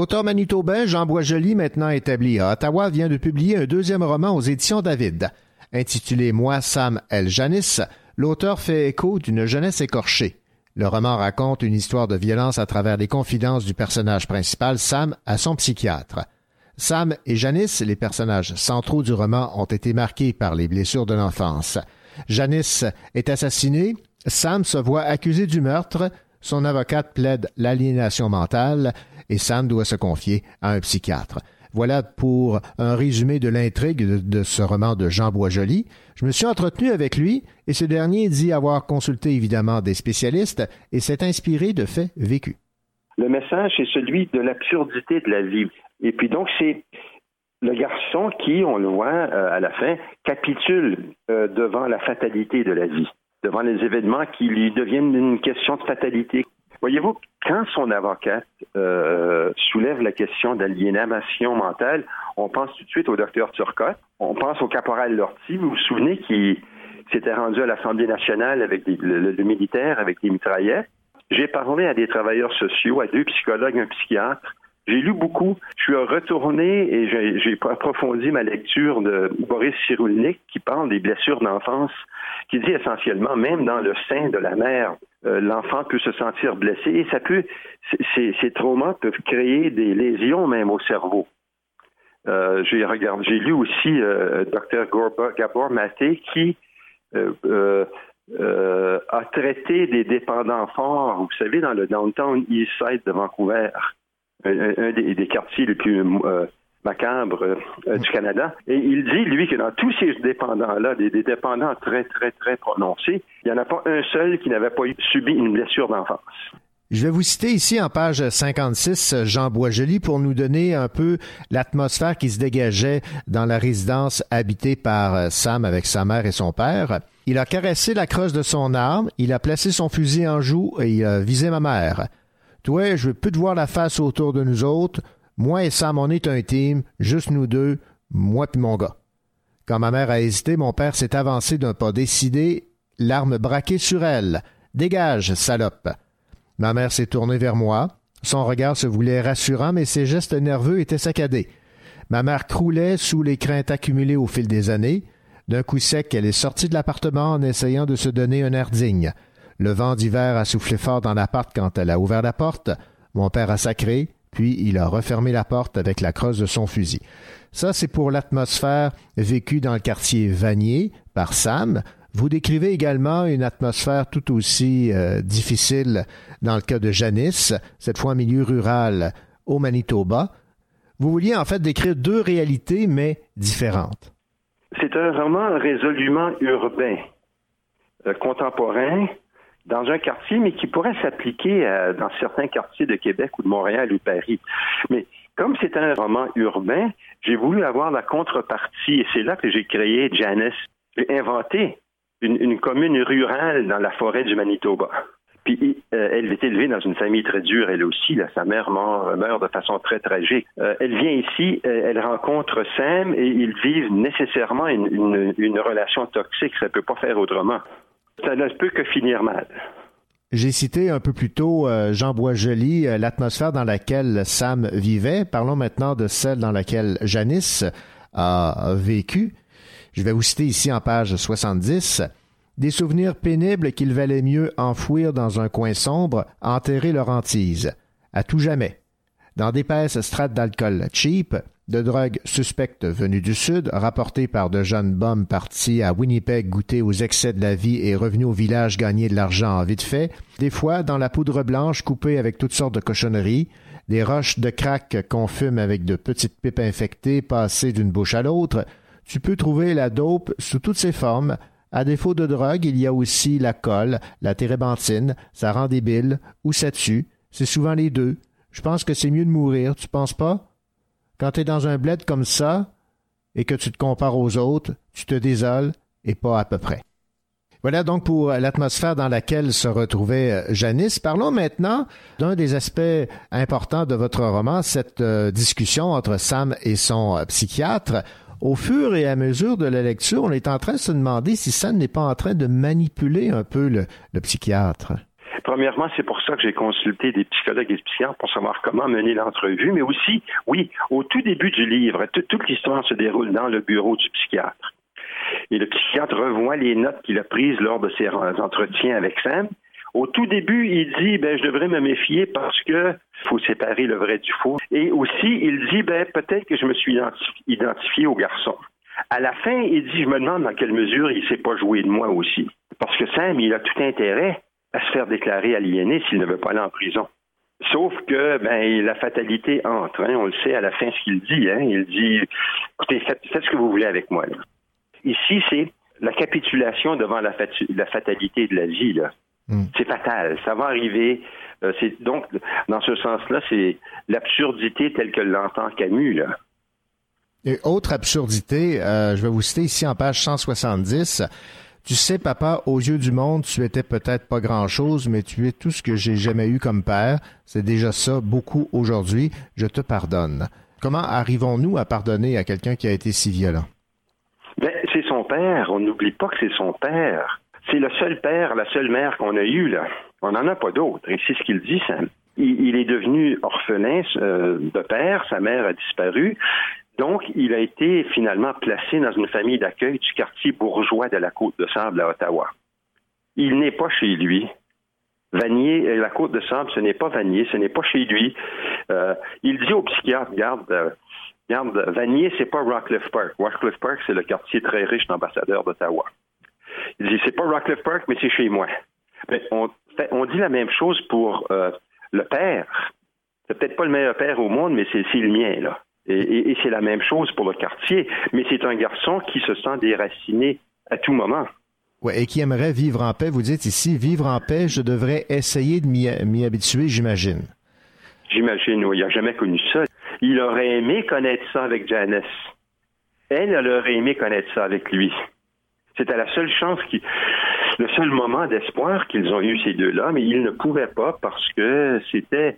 L'auteur manitobain Jean Boisjoli, maintenant établi à Ottawa, vient de publier un deuxième roman aux éditions David. Intitulé Moi, Sam, elle, Janice, l'auteur fait écho d'une jeunesse écorchée. Le roman raconte une histoire de violence à travers les confidences du personnage principal, Sam, à son psychiatre. Sam et Janice, les personnages centraux du roman, ont été marqués par les blessures de l'enfance. Janice est assassinée, Sam se voit accusé du meurtre, son avocate plaide l'aliénation mentale et Sam doit se confier à un psychiatre. Voilà pour un résumé de l'intrigue de, ce roman de Jean Boisjoli. Je me suis entretenu avec lui et ce dernier dit avoir consulté évidemment des spécialistes et s'est inspiré de faits vécus. Le message, c'est celui de l'absurdité de la vie. Et puis donc, c'est le garçon qui, on le voit euh, à la fin, capitule euh, devant la fatalité de la vie, devant les événements qui lui deviennent une question de fatalité. Voyez-vous, quand son avocate euh, soulève la question d'aliénation mentale, on pense tout de suite au docteur Turcotte, on pense au caporal Lortie, vous vous souvenez, qui s'était rendu à l'Assemblée nationale avec des- le, militaire, avec des mitraillettes? J'ai parlé à des travailleurs sociaux, à deux psychologues, un psychiatre. J'ai lu beaucoup. Je suis retourné et j'ai approfondi ma lecture de Boris Cyrulnik qui parle des blessures d'enfance, qui dit essentiellement, même dans le sein de la mère, euh, l'enfant peut se sentir blessé et ça peut, ces, traumas peuvent créer des lésions même au cerveau. Euh, j'ai lu aussi euh, Dr Gabor Maté qui euh, a traité des dépendants forts, vous savez, dans le downtown East Side de Vancouver, un, des quartiers les plus macabres euh, du Canada. Et il dit, lui, que dans tous ces dépendants-là, des, des dépendants très, très, très prononcés, il n'y en a pas un seul qui n'avait pas subi une blessure d'enfance. Je vais vous citer ici en page 56 Jean Boisjoli pour nous donner un peu l'atmosphère qui se dégageait dans la résidence habitée par euh, Sam avec sa mère et son père. Il a caressé la crosse de son arme, il a placé son fusil en joue et il a visé ma mère. Toi, je veux plus te voir la face autour de nous autres. Moi et Sam, on est un juste nous deux, moi puis mon gars. Quand ma mère a hésité, mon père s'est avancé d'un pas décidé, l'arme braquée sur elle. Dégage, salope. Ma mère s'est tournée vers moi. Son regard se voulait rassurant, mais ses gestes nerveux étaient saccadés. Ma mère croulait sous les craintes accumulées au fil des années. D'un coup sec, elle est sortie de l'appartement en essayant de se donner un air digne. Le vent d'hiver a soufflé fort dans l'appart quand elle a ouvert la porte. Mon père a sacré, puis il a refermé la porte avec la crosse de son fusil. Ça, c'est pour l'atmosphère vécue dans le quartier Vanier par Sam. Vous décrivez également une atmosphère tout aussi euh, difficile dans le cas de Janice, cette fois en milieu rural au Manitoba. Vous vouliez en fait décrire deux réalités, mais différentes. C'est un roman résolument urbain, euh, contemporain, dans un quartier, mais qui pourrait s'appliquer à- dans certains quartiers de Québec ou de Montréal ou de Paris. Mais comme c'est un roman urbain, j'ai voulu avoir la contrepartie, et c'est là que j'ai créé Janice. J'ai inventé une, une commune rurale dans la forêt du Manitoba. Puis euh, elle est élevée dans une famille très dure, elle aussi. Sa mère meurt, de façon très tragique. Euh, elle vient ici, euh, elle rencontre Sam et ils vivent nécessairement une- une relation toxique. Ça ne peut pas faire autrement. Ça ne peut que finir mal. J'ai cité un peu plus tôt euh, Jean Boisjoli, euh, l'atmosphère dans laquelle Sam vivait. Parlons maintenant de celle dans laquelle Janice a vécu. Je vais vous citer ici en page 70. Des souvenirs pénibles qu'il valait mieux enfouir dans un coin sombre, enterrer leur hantise. À tout jamais. Dans d'épaisses strates d'alcool cheap, de drogues suspectes venues du Sud, rapportées par de jeunes bums partis à Winnipeg goûter aux excès de la vie et revenus au village gagner de l'argent vite fait, des fois dans la poudre blanche coupée avec toutes sortes de cochonneries, des roches de crack qu'on fume avec de petites pipes infectées passées d'une bouche à l'autre, tu peux trouver la dope sous toutes ses formes. À défaut de drogue, il y a aussi la colle, la térébenthine, ça rend débile, ou ça tue. C'est souvent les deux. Je pense que c'est mieux de mourir, tu penses pas? Quand tu es dans un bled comme ça et que tu te compares aux autres, tu te désoles et pas à peu près. Voilà donc pour l'atmosphère dans laquelle se retrouvait euh, Janice. Parlons maintenant d'un des aspects importants de votre roman, cette euh, discussion entre Sam et son euh, psychiatre. Au fur et à mesure de la lecture, on est en train de se demander si Sam n'est pas en train de manipuler un peu le, le psychiatre. Premièrement, c'est pour ça que j'ai consulté des psychologues et des psychiatres pour savoir comment mener l'entrevue, mais aussi, oui, au tout début du livre, toute l'histoire se déroule dans le bureau du psychiatre. Et le psychiatre revoit les notes qu'il a prises lors de ses entretiens avec Sam. Au tout début, il dit ben je devrais me méfier parce que faut séparer le vrai du faux. Et aussi, il dit ben peut-être que je me suis identifié au garçon. À la fin, il dit je me demande dans quelle mesure il s'est pas joué de moi aussi. Parce que Sam, il a tout intérêt à se faire déclarer aliéné s'il ne veut pas aller en prison. Sauf que ben, la fatalité entre. Hein, on le sait à la fin ce qu'il dit. Hein, il dit écoutez, faites, ce que vous voulez avec moi. Ici, c'est la capitulation devant la, fatalité de la vie. Hmm. C'est fatal. Ça va arriver. Euh, c'est donc dans ce sens-là, c'est l'absurdité telle que l'entend Camus. Là. Et autre absurdité, euh, je vais vous citer ici en page 170. Tu sais, papa, aux yeux du monde, tu étais peut-être pas grand-chose, mais tu es tout ce que j'ai jamais eu comme père. C'est déjà ça, beaucoup aujourd'hui. Je te pardonne. Comment arrivons-nous à pardonner à quelqu'un qui a été si violent? Ben, c'est son père. On n'oublie pas que c'est son père. C'est le seul père, la seule mère qu'on a eue, là. On n'en a pas d'autre. Et c'est ce qu'il dit. Il, est devenu orphelin euh, de père, sa mère a disparu. Donc, il a été finalement placé dans une famille d'accueil du quartier bourgeois de la Côte de Sable à Ottawa. Il n'est pas chez lui. Vanier, euh, la Côte de Sable, ce n'est pas Vanier, ce n'est pas chez lui. Euh, il dit au psychiatre, garde, euh, garde, Vanier, c'est pas Rockcliffe Park. Rockcliffe Park, c'est le quartier très riche d'ambassadeurs d'Ottawa. Il dit, c'est pas Rockcliffe Park, mais c'est chez moi. Mais on, dit la même chose pour le père. C'est peut-être pas le meilleur père au monde, mais c'est le mien, là. Et, c'est la même chose pour le quartier. Mais c'est un garçon qui se sent déraciné à tout moment. Ouais, et qui aimerait vivre en paix. Vous dites ici, vivre en paix, je devrais essayer de m'y habituer, j'imagine. J'imagine, oui. Il n'a jamais connu ça. Il aurait aimé connaître ça avec Janice. Elle, elle aurait aimé connaître ça avec lui. C'était la seule chance qui, le seul moment d'espoir qu'ils ont eu ces deux-là, mais ils ne pouvaient pas parce que c'était,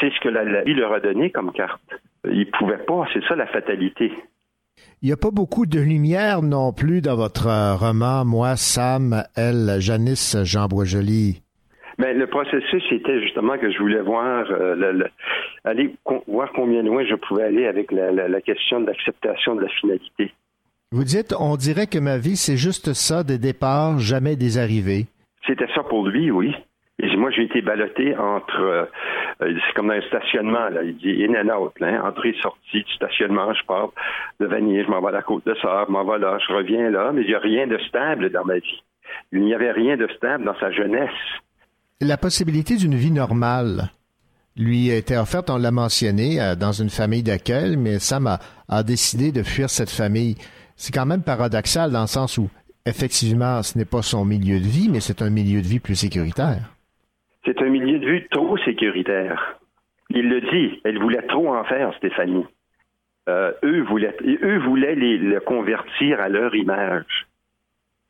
c'est ce que la vie leur a donné comme carte. Il pouvait pas, c'est ça la fatalité. Il n'y a pas beaucoup de lumière non plus dans votre euh, roman, moi, Sam, elle, Janice, Jean Boisjoli. Mais le processus c'était justement que je voulais voir, euh, aller voir combien loin je pouvais aller avec la, question de l'acceptation de la finalité. Vous dites, on dirait que ma vie, c'est juste ça, des départs, jamais des arrivées. C'était ça pour lui, oui. Et moi, j'ai été ballotté entre, euh, euh, c'est comme dans un stationnement, là, il dit in and out, hein, entrée, sortie du stationnement, je pars de Vanier, je m'en vais à la côte de Sable, je m'en vais là, je reviens là, mais il n'y a rien de stable dans ma vie. Il n'y avait rien de stable dans sa jeunesse. La possibilité d'une vie normale lui a été offerte, on l'a mentionné, euh, dans une famille d'accueil, mais Sam a décidé de fuir cette famille. C'est quand même paradoxal dans le sens où, effectivement, ce n'est pas son milieu de vie, mais c'est un milieu de vie plus sécuritaire. C'est un milieu de vue trop sécuritaire. Il le dit, elle voulait trop en faire, Stéphanie. Euh, eux voulaient, eux voulaient le convertir à leur image.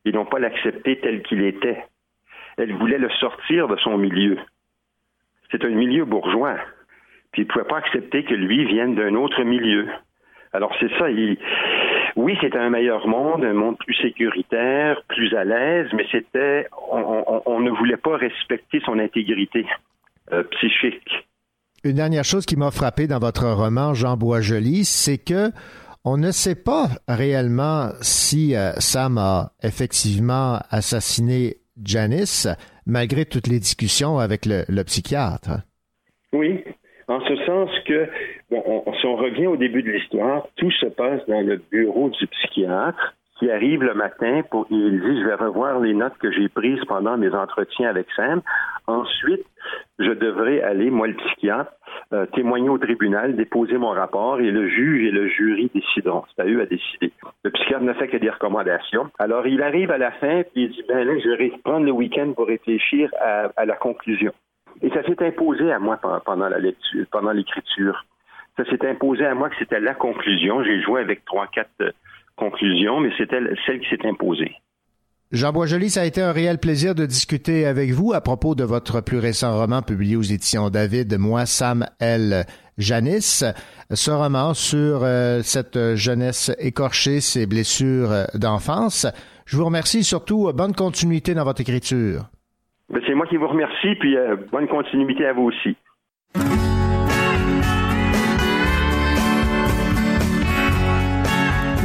Ils n'ont pas l'accepté tel qu'il était. Elle voulait le sortir de son milieu. C'est un milieu bourgeois. Puis ils ne pouvaient pas accepter que lui vienne d'un autre milieu. Alors c'est ça, il, oui, c'était un meilleur monde, un monde plus sécuritaire, plus à l'aise, mais c'était, on, ne voulait pas respecter son intégrité euh, psychique. Une dernière chose qui m'a frappé dans votre roman Jean Boisjoli, c'est que on ne sait pas réellement si euh, Sam a effectivement assassiné Janice, malgré toutes les discussions avec le, le psychiatre. Oui, en ce sens que, bon, si on revient au début de l'histoire, tout se passe dans le bureau du psychiatre qui arrive le matin pour il dit je vais revoir les notes que j'ai prises pendant mes entretiens avec Sam. Ensuite, je devrais aller, moi le psychiatre, euh, témoigner au tribunal, déposer mon rapport et le juge et le jury décideront. C'est à eux à décider. Le psychiatre ne fait que des recommandations. Alors il arrive à la fin puis il dit ben là je vais prendre le week-end pour réfléchir à la conclusion. Et ça s'est imposé à moi pendant la lecture, pendant l'écriture. Ça s'est imposé à moi que c'était la conclusion. J'ai joué avec trois, quatre euh, conclusions, mais c'était celle qui s'est imposée. Jean Boisjoli, ça a été un réel plaisir de discuter avec vous à propos de votre plus récent roman publié aux éditions David, Moi, Sam, Elle, Janice. Ce roman sur euh, cette jeunesse écorchée, ses blessures euh, d'enfance. Je vous remercie surtout. Bonne continuité dans votre écriture. Ben, c'est moi qui vous remercie, puis euh, bonne continuité à vous aussi.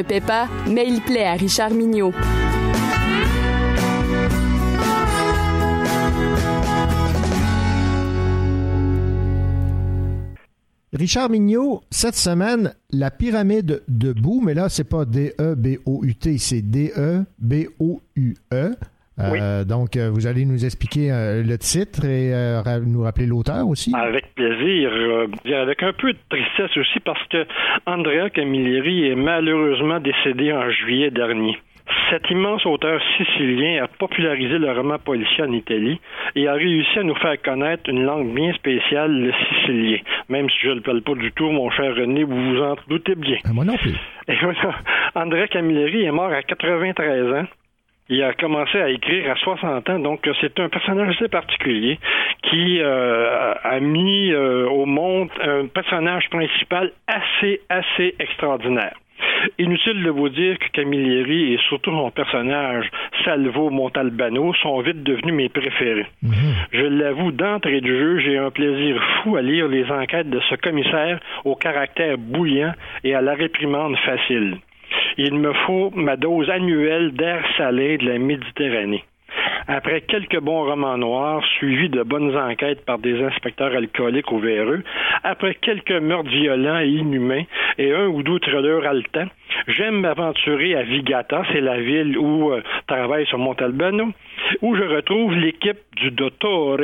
Ne paie pas, mais il plaît à Richard Mignot. Richard Mignot, cette semaine, la pyramide debout, mais là, c'est pas D-E-B-O-U-T, c'est D-E-B-O-U-E. Euh, Donc, euh, vous allez nous expliquer euh, le titre et euh, ra- nous rappeler l'auteur aussi. Avec plaisir. Avec un peu de tristesse aussi parce que Andrea Camilleri est malheureusement décédé en juillet dernier. Cet immense auteur sicilien a popularisé le roman policier en Italie et a réussi à nous faire connaître une langue bien spéciale, le sicilien. Même si je ne le parle pas du tout, mon cher René, vous vous en doutez bien. moi non plus. Et voilà, Andrea Camilleri est mort à 93 ans. Il a commencé à écrire à 60 ans, donc euh, c'est un personnage assez particulier qui euh, a mis euh, au monde un personnage principal assez, assez extraordinaire. Inutile de vous dire que Camilleri et surtout son personnage Salvo Montalbano sont vite devenus mes préférés. Je l'avoue, d'entrée de jeu, j'ai un plaisir fou à lire les enquêtes de ce commissaire au caractère bouillant et à la réprimande facile. Il me faut ma dose annuelle d'air salé de la Méditerranée. Après quelques bons romans noirs, suivis de bonnes enquêtes par des inspecteurs alcooliques ou véreux, après quelques meurtres violents et inhumains et un ou deux thrillers haletants, j'aime m'aventurer à Vigata, c'est la ville où euh, travaille sur Montalbano, où je retrouve l'équipe du Dottore.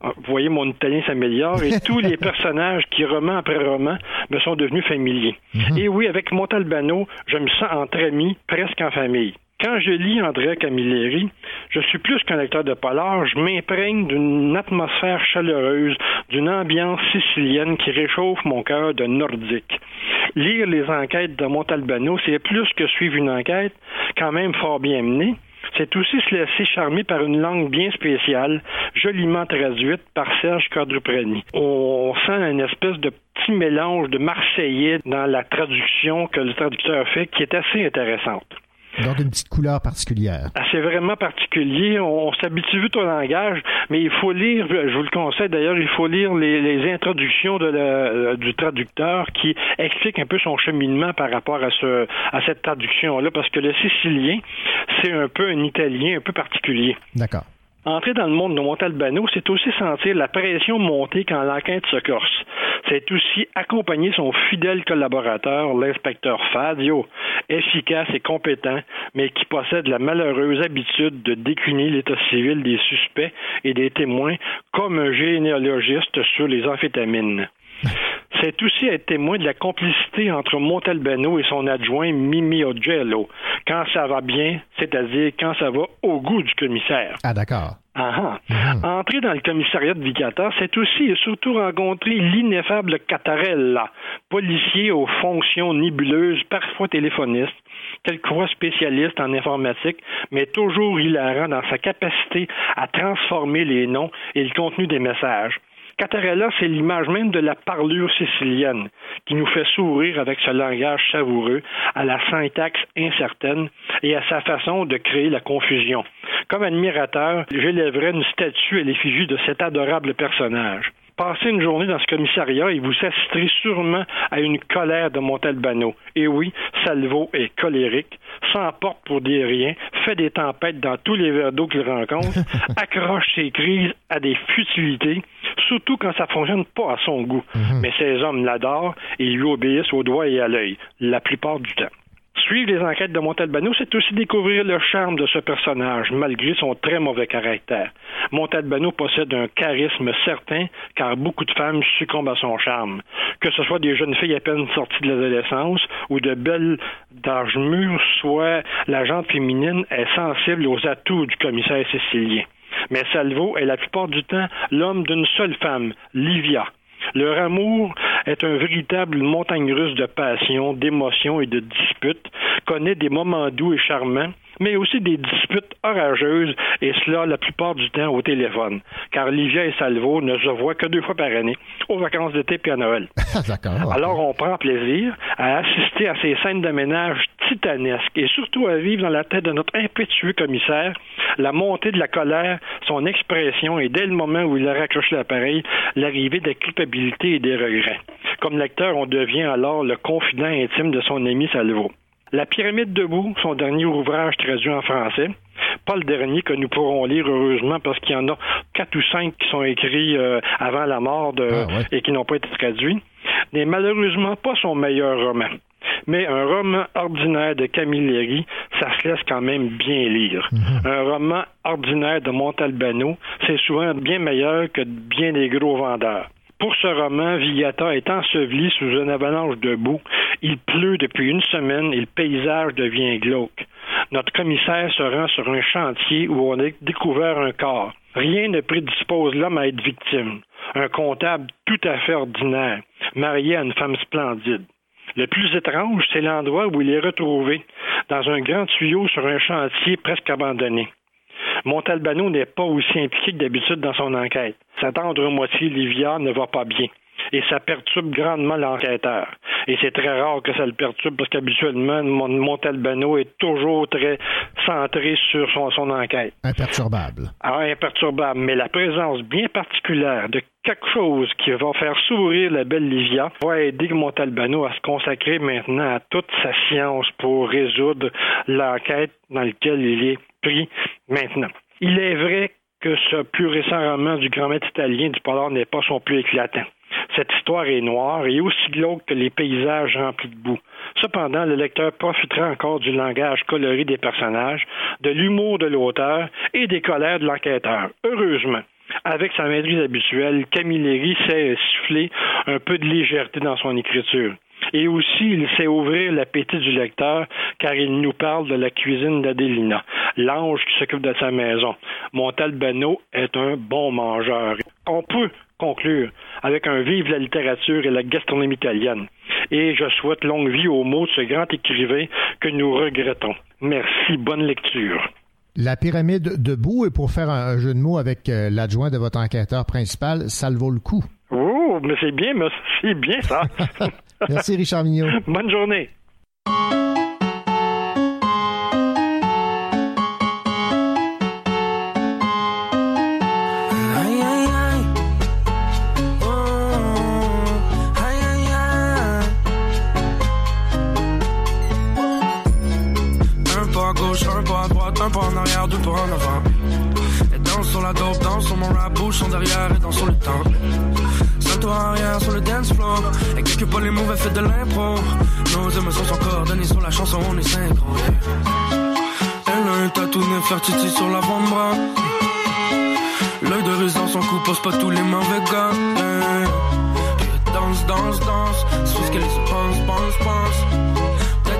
Ah, Vous voyez, mon italien s'améliore et tous les personnages qui, roman après roman, me sont devenus familiers. Et oui, avec Montalbano, je me sens entre amis, presque en famille. Quand je lis Andrea Camilleri, je suis plus qu'un lecteur de polar, je m'imprègne d'une atmosphère chaleureuse, d'une ambiance sicilienne qui réchauffe mon cœur de nordique. Lire les enquêtes de Montalbano, c'est plus que suivre une enquête, quand même fort bien menée. C'est aussi se laisser charmer par une langue bien spéciale, joliment traduite par Serge Quadruprani. On sent une espèce de petit mélange de marseillais dans la traduction que le traducteur fait qui est assez intéressante. Donc, une petite couleur particulière. Ah, C'est vraiment particulier. On, on s'habitue vite au langage, mais il faut lire, je vous le conseille d'ailleurs, il faut lire les, les introductions de euh, du traducteur qui explique un peu son cheminement par rapport à, ce, à cette traduction-là, parce que le sicilien, c'est un peu un italien un peu particulier. D'accord. Entrer dans le monde de Montalbano, c'est aussi sentir la pression monter quand l'enquête se corse. C'est aussi accompagner son fidèle collaborateur, l'inspecteur Fadio, efficace et compétent, mais qui possède la malheureuse habitude de décliner l'état civil des suspects et des témoins comme un généalogiste sur les amphétamines. C'est aussi être témoin de la complicité entre Montalbano et son adjoint Mimi Ogello, quand ça va bien, c'est-à-dire quand ça va au goût du commissaire. Ah, d'accord. Ah, ah. Entrer dans le commissariat de Vicata, c'est aussi et surtout rencontrer l'ineffable Catarella, policier aux fonctions nébuleuses, parfois téléphoniste, quelquefois spécialiste en informatique, mais toujours hilarant dans sa capacité à transformer les noms et le contenu des messages. Catarella, c'est l'image même de la parlure sicilienne, qui nous fait sourire avec ce langage savoureux, à la syntaxe incertaine et à sa façon de créer la confusion. Comme admirateur, j'élèverais une statue à l'effigie de cet adorable personnage. Passez une journée dans ce commissariat et vous assisterez sûrement à une colère de Montalbano. Et oui, Salvo est colérique, s'emporte pour des riens, fait des tempêtes dans tous les verres d'eau qu'il rencontre, accroche ses crises à des futilités, surtout quand ça fonctionne pas à son goût. Mais ces hommes l'adorent et lui obéissent au doigt et à l'œil, la plupart du temps. Suivre les enquêtes de Montalbano, c'est aussi découvrir le charme de ce personnage, malgré son très mauvais caractère. Montalbano possède un charisme certain, car beaucoup de femmes succombent à son charme. Que ce soit des jeunes filles à peine sorties de l'adolescence ou de belles d'âge mûr, soit la gente féminine est sensible aux atouts du commissaire sicilien. Mais Salvo est la plupart du temps l'homme d'une seule femme, Livia. Leur amour est un véritable montagne russe de passion, d'émotions et de disputes, connaît des moments doux et charmants, mais aussi des disputes orageuses, et cela la plupart du temps au téléphone, car Livia et Salvo ne se voient que deux fois par année, aux vacances d'été et à Noël. D'accord. Alors on prend plaisir à assister à ces scènes de ménage titanesques et surtout à vivre dans la tête de notre impétueux commissaire la montée de la colère, son expression et dès le moment où il a raccroché l'appareil, l'arrivée de la culpabilité et des regrets. Comme lecteur, on devient alors le confident intime de son ami Salvo. La pyramide debout, son dernier ouvrage traduit en français, pas le dernier que nous pourrons lire heureusement parce qu'il y en a quatre ou cinq qui sont écrits euh, avant la mort de, et qui n'ont pas été traduits. n'est malheureusement pas son meilleur roman. Mais un roman ordinaire de Camilleri, ça se laisse quand même bien lire. Un roman ordinaire de Montalbano, c'est souvent bien meilleur que bien des gros vendeurs. Pour ce roman, Villata est enseveli sous une avalanche de boue. Il pleut depuis une semaine et le paysage devient glauque. Notre commissaire se rend sur un chantier où on a découvert un corps. Rien ne prédispose l'homme à être victime. Un comptable tout à fait ordinaire, marié à une femme splendide. Le plus étrange, c'est l'endroit où il est retrouvé, dans un grand tuyau sur un chantier presque abandonné. Montalbano n'est pas aussi impliqué que d'habitude dans son enquête. Sa tendre moitié, Livia, ne va pas bien. Et ça perturbe grandement l'enquêteur. Et c'est très rare que ça le perturbe parce qu'habituellement, Montalbano est toujours très centré sur son, son enquête. Imperturbable. Ah, imperturbable. Mais la présence bien particulière de quelque chose qui va faire sourire la belle Livia va aider Montalbano à se consacrer maintenant à toute sa science pour résoudre l'enquête dans laquelle il est maintenant. Il est vrai que ce plus récent roman du grand maître italien du polar n'est pas son plus éclatant. Cette histoire est noire et aussi glauque que les paysages remplis de boue. Cependant, le lecteur profitera encore du langage coloré des personnages, de l'humour de l'auteur et des colères de l'enquêteur. Heureusement, avec sa maîtrise habituelle, Camilleri sait souffler un peu de légèreté dans son écriture. Et aussi, il sait ouvrir l'appétit du lecteur car il nous parle de la cuisine d'Adelina, l'ange qui s'occupe de sa maison. Montalbano est un bon mangeur. On peut conclure avec un vive la littérature et la gastronomie italienne. Et je souhaite longue vie aux mots de ce grand écrivain que nous regrettons. Merci, bonne lecture. La pyramide debout, et pour faire un jeu de mots avec euh, l'adjoint de votre enquêteur principal, ça le vaut le coup. Oh, mais c'est bien, mais c'est bien ça. Merci Richard Mignot. Bonne journée. Aïe, aïe, aïe. Aïe, aïe, aïe. Un pas à gauche, un pas à droite, un pas en arrière, deux pas en avant. Et danse sur la dope, danse sur mon rap, bouge son derrière et danse sur le temps. Salto arrière sur le dance floor. Et quelque part les mauvais fait de l'impro. Nos émotions sont coordonnées sur la chanson, on est synchro. Elle a un tatou Nefertiti sur l'avant-bras. L'œil de raisin, son coup pose pas tous les mauvais gars. Danse, danse, danse. C'est ce qu'elle se pense, pense, pense.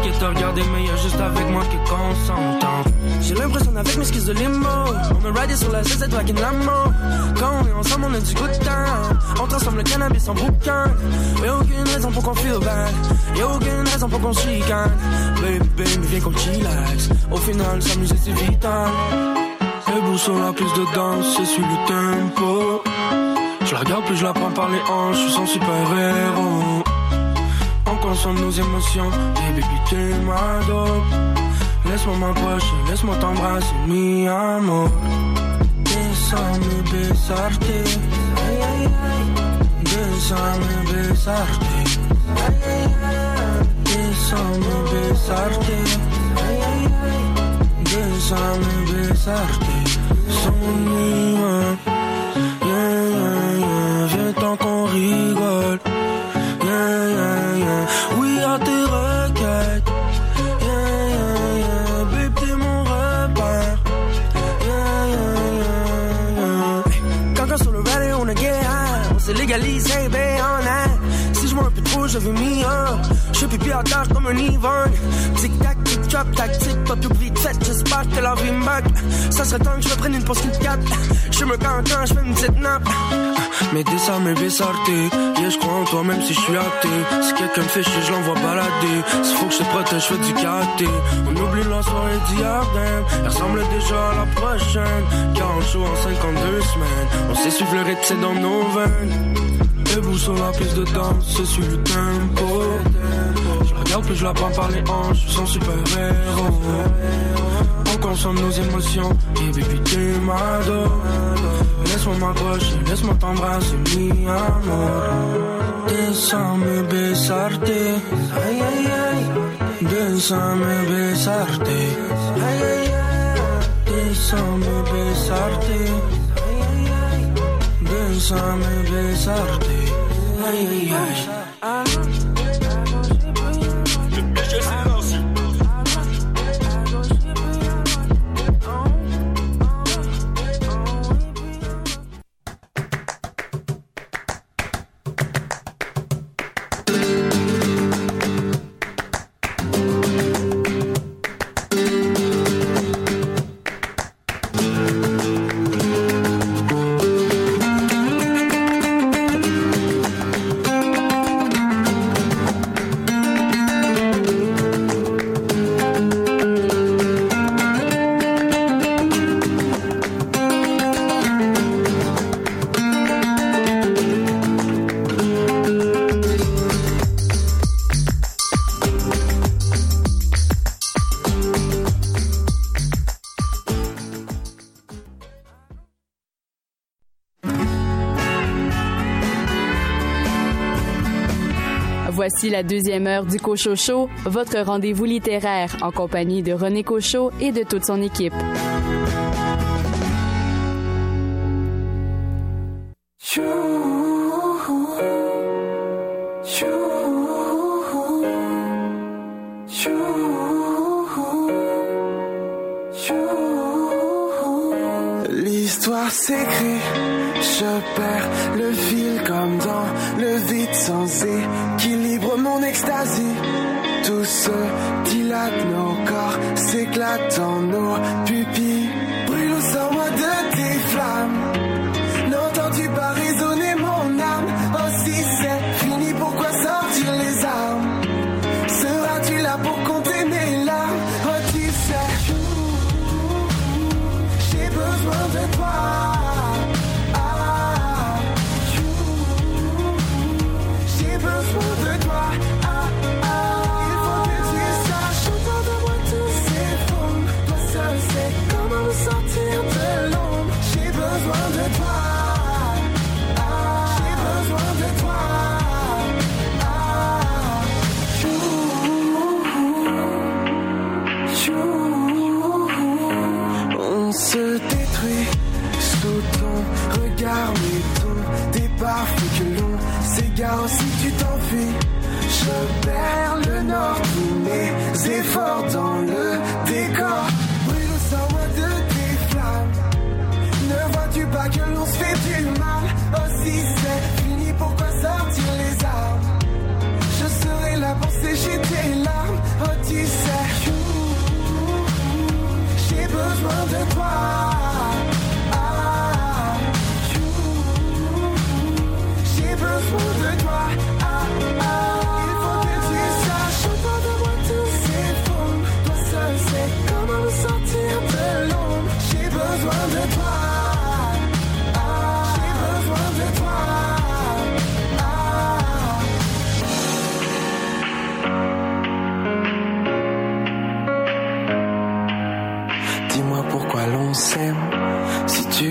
T'inquiète à regarder, mais y'a juste avec moi qui consentante. J'ai l'impression avec mes skis de limo. On me ride sur la ZZ une lamo. Quand on est ensemble, on a du good time. On transforme le cannabis en bouquin. Y'a aucune raison pour qu'on feel bad. Y'a aucune raison pour qu'on chicane. Baby, baby, viens qu'on chillax. Au final, s'amuser c'est vital. Debout sur la piste de danse, c'est sur le tempo. Je la regarde, puis je la prends par les hanches, je suis son super héros. On consomme nos émotions, et baby, t'es ma dope. Laisse-moi m'approcher, laisse-moi t'embrasser, mi amor. Besarte, besarte, besarte, besarte, sonríe. Yeah, yeah, yeah. Viens tant qu'on rigole. Peu trop, je pipi à terre comme un ivrogne. Tic tac, tic trap, tactique, pas plus vite, set, j'espère que la vie me. Ça serait temps que je prenne une pause Kit Kat. Je me quand je fais une petite nappe. Mais désormais besarte, yeah, je crois en toi même si je suis athée. Si quelqu'un me fait chier, je l'envoie balader. S'il faut que je te protège, je fais du karaté. On oublie la soirée d'hier, Elle ressemble déjà à la prochaine. 40 jours en 52 semaines. On sait suivre le rythme, c'est dans nos veines. Debout sur la piste de danse, c'est sur le tempo. Je la regarde, puis je la prends par les hanches, je suis son super héros. On consomme nos émotions, et baby, t'es ma dope. Laisse-moi m'approcher, laisse-moi t'embrasser, mi amor. Déjame besarte, ay, ay, ay. Déjame besarte, ay, ay, ay. Déjame besarte, Bésame, besarte. Ay, ay, ay. ay. Voici la deuxième heure du Cochocho, votre rendez-vous littéraire en compagnie de René Cochot et de toute son équipe. De toi. Ah, ah, il faut que tu saches. De moi. Toi seul comment me de. J'ai besoin de toi. Ah, j'ai besoin de toi. Ah, on se détruit regard, que l'on s'égare si Je perds le nord, tous mes efforts dans le décor. Brûle au sang de tes flammes. Ne vois-tu pas que l'on se fait du mal? Oh si c'est fini, pourquoi sortir les armes? Je serai là pour sécher tes larmes. Oh tu sais, j'ai besoin de toi.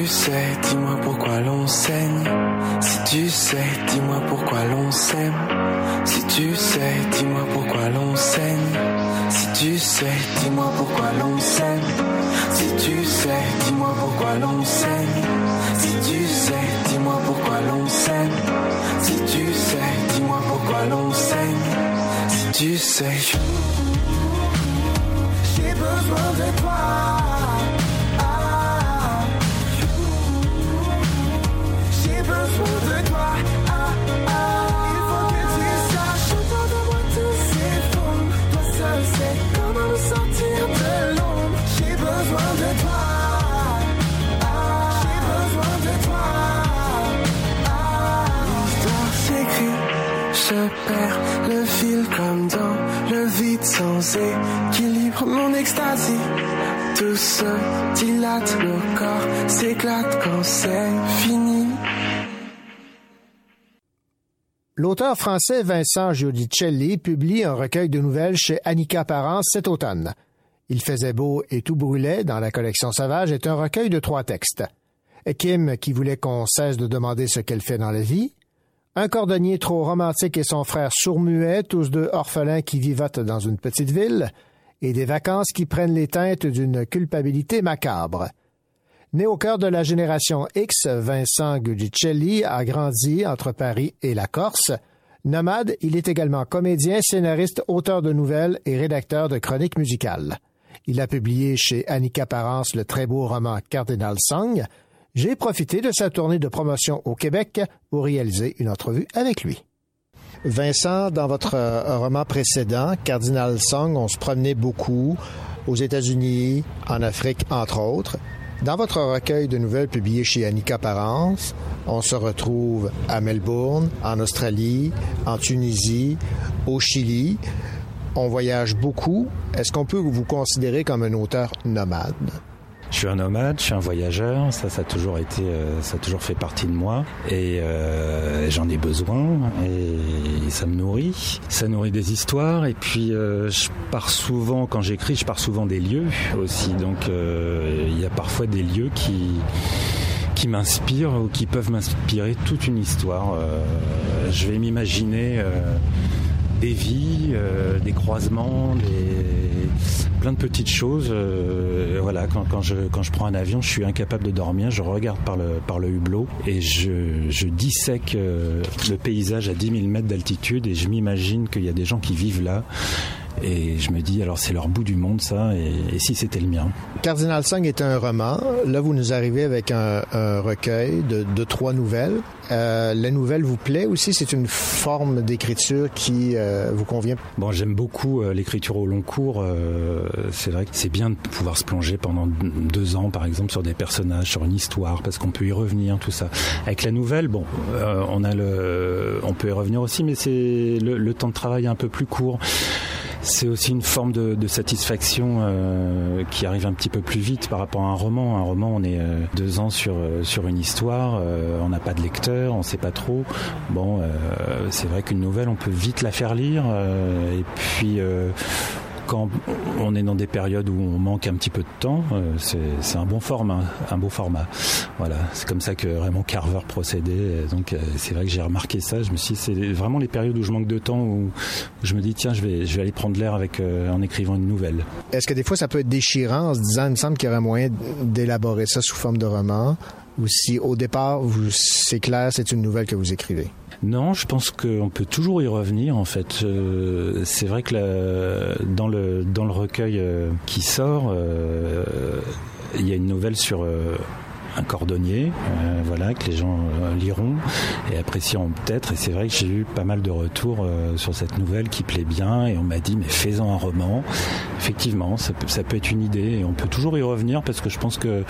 Sais, dis-moi pourquoi l'on saigne. Si tu sais, dis-moi pourquoi l'on s'aime. Si tu sais, dis-moi pourquoi l'on saigne. Si tu sais, dis-moi pourquoi l'on s'aime. Si tu sais, dis-moi pourquoi l'on saigne. Si tu sais, dis-moi pourquoi l'on s'aime. Si tu sais, dis-moi pourquoi l'on saigne. Si tu sais, j'ai besoin de toi. Le vide sans équilibre, mon. Tout corps s'éclate quand fini. L'auteur français Vincent Giudicelli publie un recueil de nouvelles chez Annika Parent cet automne. Il faisait beau et tout brûlait dans la collection Sauvage est un recueil de trois textes. Kim qui voulait qu'on cesse de demander ce qu'elle fait dans la vie, un cordonnier trop romantique et son frère sourd-muet, tous deux orphelins qui vivotent dans une petite ville, et des vacances qui prennent les teintes d'une culpabilité macabre. Né au cœur de la génération X, Vincent Gudicelli a grandi entre Paris et la Corse. Nomade, il est également comédien, scénariste, auteur de nouvelles et rédacteur de chroniques musicales. Il a publié chez Annika Parence le très beau roman Cardinal Song. J'ai profité de sa tournée de promotion au Québec pour réaliser une entrevue avec lui. Vincent, dans votre euh, roman précédent, Cardinal Song, on se promenait beaucoup aux États-Unis, en Afrique, entre autres. Dans votre recueil de nouvelles publié chez Annika Parence, on se retrouve à Melbourne, en Australie, en Tunisie, au Chili. On voyage beaucoup. Est-ce qu'on peut vous considérer comme un auteur nomade? Je suis un nomade, je suis un voyageur, ça, ça a toujours été, euh, ça a toujours fait partie de moi, et euh, j'en ai besoin, et ça me nourrit. Ça nourrit des histoires, et puis euh, je pars souvent, quand j'écris, je pars souvent des lieux aussi, donc il y a parfois des lieux qui qui m'inspirent ou qui peuvent m'inspirer toute une histoire. je vais m'imaginer des vies, des croisements, des de petites choses. Euh, voilà, quand, quand, je, quand je prends un avion, je suis incapable de dormir, je regarde par le, par le hublot et je, je dissèque euh, le paysage à 10 000 mètres d'altitude et je m'imagine qu'il y a des gens qui vivent là et je me dis, alors c'est leur bout du monde, ça, et, si c'était le mien? Cardinal Song est un roman. Là, vous nous arrivez avec un, recueil de, trois nouvelles. Euh, la nouvelle vous plaît aussi? C'est une forme d'écriture qui euh, vous convient? Bon, j'aime beaucoup euh, l'écriture au long cours. c'est vrai que c'est bien de pouvoir se plonger pendant deux ans, par exemple, sur des personnages, sur une histoire, parce qu'on peut y revenir, tout ça. Avec la nouvelle, bon, on a le, on peut y revenir aussi, mais c'est le, le temps de travail est un peu plus court. C'est aussi une forme de, satisfaction euh, qui arrive un petit peu plus vite par rapport à un roman. Un roman, on est euh, deux ans sur euh, sur une histoire, on n'a pas de lecteur, on sait pas trop. Bon, c'est vrai qu'une nouvelle, on peut vite la faire lire et puis quand on est dans des périodes où on manque un petit peu de temps, euh, c'est un bon format, un beau format. Voilà, c'est comme ça que Raymond Carver procédait. Donc euh, c'est vrai que j'ai remarqué ça. Je me suis, c'est vraiment les périodes où je manque de temps où je me dis tiens, je vais, aller prendre l'air avec euh, en écrivant une nouvelle. Est-ce que des fois ça peut être déchirant en se disant, il me semble qu'il y aurait moyen d'élaborer ça sous forme de roman, ou si au départ c'est clair, c'est une nouvelle que vous écrivez? Non, je pense qu'on peut toujours y revenir en fait. Euh, c'est vrai que dans, le, dans le recueil euh, qui sort, euh, il y a une nouvelle sur un cordonnier, voilà, que les gens liront et apprécieront peut-être. Et c'est vrai que j'ai eu pas mal de retours sur cette nouvelle qui plaît bien et on m'a dit mais fais-en un roman. Effectivement, ça peut, ça peut être une idée et on peut toujours y revenir parce que je pense que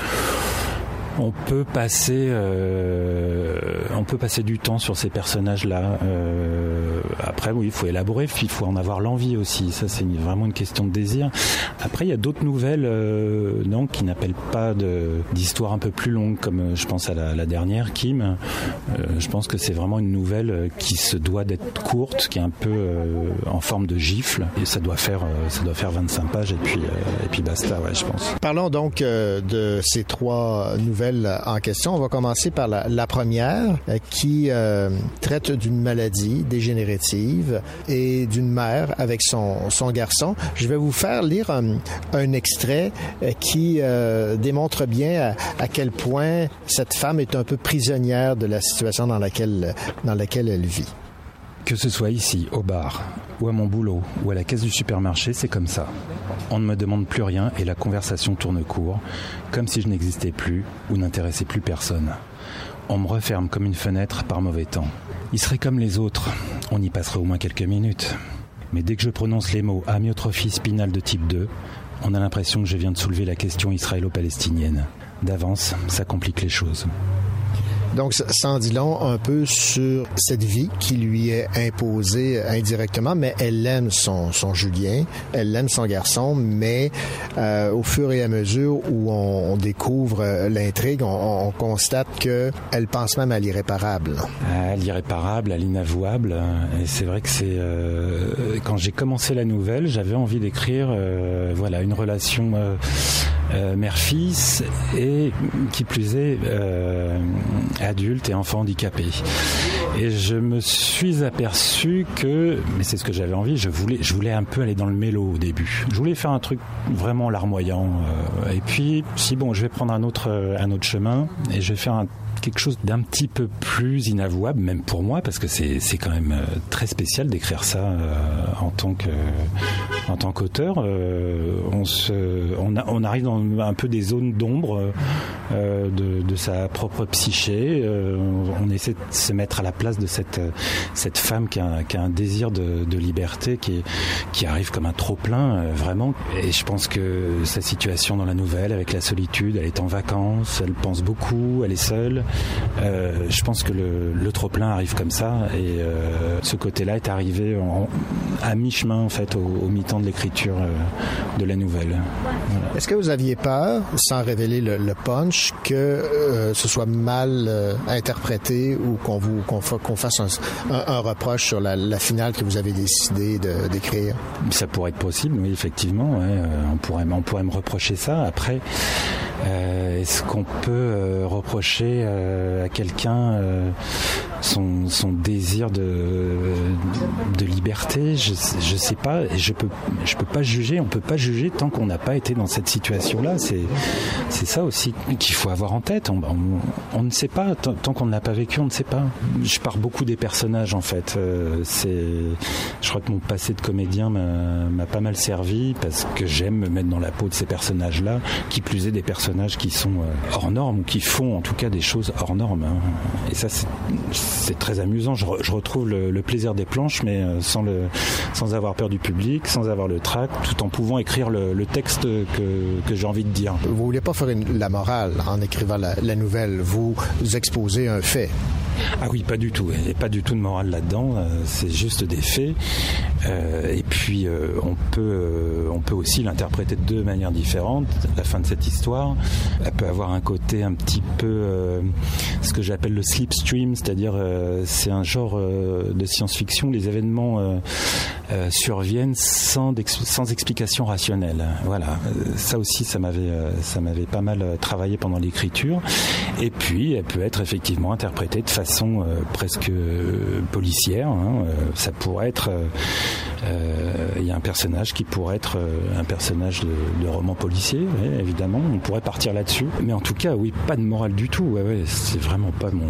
on peut passer, euh, on peut passer du temps sur ces personnages-là. Euh, après, oui, il faut élaborer, il faut en avoir l'envie aussi. Ça, c'est vraiment une question de désir. Après, il y a d'autres nouvelles, euh, non, qui n'appellent pas d'histoire un peu plus longue, comme je pense à la, dernière, Kim. je pense que c'est vraiment une nouvelle qui se doit d'être courte, qui est un peu en forme de gifle, et ça doit faire, ça doit faire 25 pages, et puis, et puis basta, ouais, je pense. Parlons donc de ces trois nouvelles en question. On va commencer par la, première euh, qui euh, traite d'une maladie dégénérative et d'une mère avec son, son garçon. Je vais vous faire lire un, extrait euh, qui démontre bien à, quel point cette femme est un peu prisonnière de la situation dans laquelle, dans laquelle elle vit. Que ce soit ici, au bar, ou à mon boulot, ou à la caisse du supermarché, c'est comme ça. On ne me demande plus rien et la conversation tourne court, comme si je n'existais plus ou n'intéressais plus personne. On me referme comme une fenêtre par mauvais temps. Il serait comme les autres, on y passerait au moins quelques minutes. Mais dès que je prononce les mots amyotrophie spinale de type 2, on a l'impression que je viens de soulever la question israélo-palestinienne. D'avance, ça complique les choses. Donc, ça en dit long un peu sur cette vie qui lui est imposée indirectement, mais elle aime son, son Julien, elle aime son garçon, mais euh, au fur et à mesure où on, découvre euh, l'intrigue, on, constate que elle pense même à l'irréparable. À l'irréparable, à l'inavouable. Et c'est vrai que c'est euh, quand j'ai commencé la nouvelle, j'avais envie d'écrire, voilà, une relation mère-fils et qui plus est adulte et enfant handicapé. Et je me suis aperçu que, mais c'est ce que j'avais envie, je voulais, je voulais un peu aller dans le mélo au début. Je voulais faire un truc vraiment larmoyant. euh, et puis, si bon, je vais prendre un autre, euh, un autre chemin et je vais faire un quelque chose d'un petit peu plus inavouable, même pour moi, parce que c'est c'est quand même euh, très spécial d'écrire ça euh, en tant que en tant qu'auteur. Euh, on se on, a- on arrive dans un peu des zones d'ombre euh, de, de sa propre psyché. Euh, on, essaie de se mettre à la place de cette cette femme qui a, qui a un désir de, de liberté qui qui arrive comme un trop plein vraiment. Et je pense que sa situation dans la nouvelle, avec la solitude, elle est en vacances, elle pense beaucoup, elle est seule. Euh, je pense que le, le trop plein arrive comme ça et euh, ce côté-là est arrivé en- à mi-chemin en fait au, au mi-temps de l'écriture euh, de la nouvelle. Voilà. Est-ce que vous aviez peur, sans révéler le, le punch, que euh, ce soit mal euh, interprété ou qu'on vous qu'on fa- qu'on fasse un, un- un reproche sur la, la finale que vous avez décidé d'écrire? Ça pourrait être possible, oui, effectivement. ouais, euh, on, pourrait, on pourrait me reprocher ça. Après, est-ce qu'on peut reprocher euh, à quelqu'un euh, son, désir de, liberté Je je sais pas. Je peux, je peux pas juger. On peut pas juger tant qu'on n'a pas été dans cette situation-là. C'est, ça aussi qu'il faut avoir en tête. On, ne sait pas tant tant qu'on ne l'a pas vécu. On ne sait pas. Je pars beaucoup des personnages en fait. Euh, je crois que mon passé de comédien m'a pas mal servi parce que j'aime me mettre dans la peau de ces personnages-là. Qui plus est des personnages qui sont hors normes ou qui font en tout cas des choses hors normes. hein. Et ça, c'est- très amusant. Je, re- je retrouve le, le plaisir des planches, mais euh, sans le, sans avoir peur du public, sans avoir le trac, tout en pouvant écrire le, le texte que, que j'ai envie de dire. Vous voulez pas faire une- la morale en écrivant la, la nouvelle, vous exposez un fait? Ah oui, pas du tout. Il n'y a pas du tout de morale là-dedans. euh, C'est juste des faits. Euh, et puis, euh, on, peut, euh, on peut aussi l'interpréter de deux manières différentes. La fin de cette histoire, elle peut avoir un côté un petit peu ce que j'appelle le slipstream, c'est-à-dire euh, c'est un genre euh, de science-fiction. Les événements euh, euh, surviennent sans, sans explication rationnelle. Voilà. Ça aussi, ça m'avait, ça pas mal travaillé pendant l'écriture. Et puis, elle peut être effectivement interprétée de façon presque policière. hein. Ça pourrait être. Euh, euh, Il y a un personnage qui pourrait être euh, un personnage de, roman policier, évidemment. On pourrait partir là-dessus. Mais en tout cas, oui, pas de morale du tout. Ouais, ouais, c'est vraiment pas mon.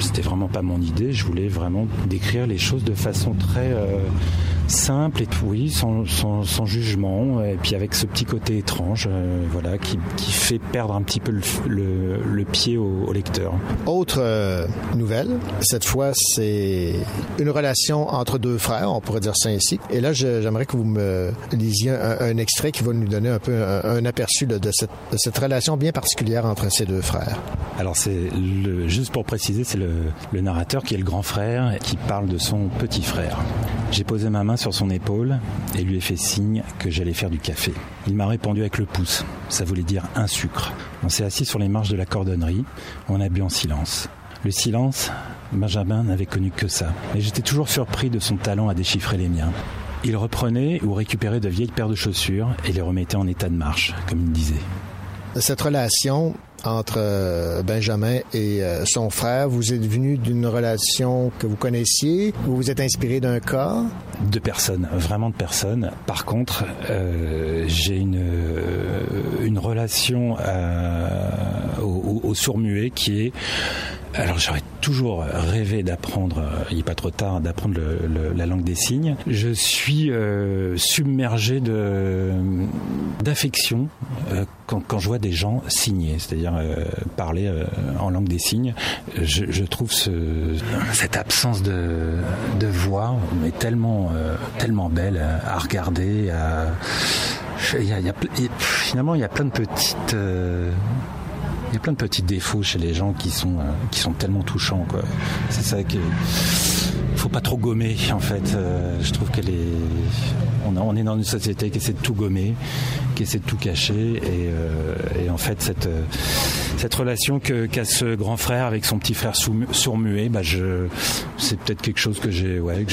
C'était vraiment pas mon idée. Je voulais vraiment décrire les choses de façon très euh, simple et tout, oui, sans, sans, sans jugement. Et puis avec ce petit côté étrange, euh, voilà, qui, qui fait perdre un petit peu le, le, le pied au, au lecteur. Autre euh, nouvelle, cette fois c'est une relation entre deux frères, on pourrait dire ça ainsi. Et là, j'aimerais que vous me lisiez un, un extrait qui va nous donner un peu un, un aperçu là, de, cette, de cette relation bien particulière entre ces deux frères. Alors c'est juste pour préciser, c'est le, le narrateur qui est le grand frère qui parle de son petit frère. J'ai posé ma main sur son épaule et lui ai fait signe que j'allais faire du café. Il m'a répondu avec le pouce. Ça voulait dire un sucre. On s'est assis sur les marches de la cordonnerie. On a bu en silence. Le silence, Benjamin n'avait connu que ça. Mais j'étais toujours surpris de son talent à déchiffrer les miens. Il reprenait ou récupérait de vieilles paires de chaussures et les remettait en état de marche, comme il disait. Cette relation entre euh, Benjamin et euh, son frère, vous êtes venu d'une relation que vous connaissiez, vous vous êtes inspiré d'un cas? De personnes, vraiment de personnes. Par contre, euh, j'ai une, euh, une relation au, au- au sourd-muet qui est... Alors j'aurais toujours rêvé d'apprendre, euh, il n'est pas trop tard, d'apprendre la langue des signes. Je suis euh, submergé d'affection euh, quand, quand je vois des gens signer, c'est-à-dire euh, parler euh, en langue des signes. Je, je trouve ce, cette absence de, de voix mais tellement euh, tellement belle à, regarder. À, il y a- y a finalement, il y a plein de petites il y a plein de petits défauts chez les gens qui sont, euh, qui sont tellement touchants. quoi. C'est ça que. faut pas trop gommer, en fait. Euh, je trouve qu'elle est. On, est dans une société qui essaie de tout gommer, qui essaie de tout cacher. Et, euh, en fait, cette, cette relation qu'a ce grand frère avec son petit frère sourd- sourd-muet, bah, c'est peut-être quelque chose que j'ai, ouais,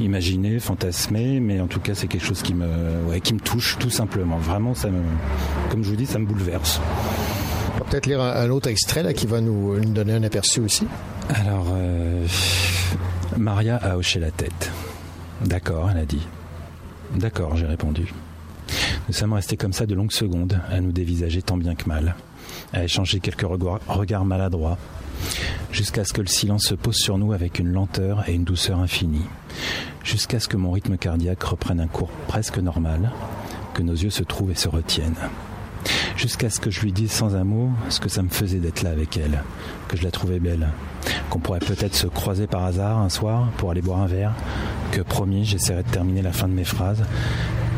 imaginé, fantasmé, mais en tout cas, c'est quelque chose qui me, ouais, qui me touche, tout simplement. Vraiment, ça me, comme je vous dis, ça me bouleverse. Peut-être lire un, autre extrait là, qui va nous, donner un aperçu aussi. Alors, euh, Maria a hoché la tête. D'accord, elle a dit. D'accord, j'ai répondu. Nous sommes restés comme ça de longues secondes, à nous dévisager tant bien que mal, à échanger quelques regards, regards maladroits, jusqu'à ce que le silence se pose sur nous avec une lenteur et une douceur infinie, jusqu'à ce que mon rythme cardiaque reprenne un cours presque normal, que nos yeux se trouvent et se retiennent. Jusqu'à ce que je lui dise sans un mot ce que ça me faisait d'être là avec elle, que je la trouvais belle, qu'on pourrait peut-être se croiser par hasard un soir pour aller boire un verre, que promis j'essaierais de terminer la fin de mes phrases,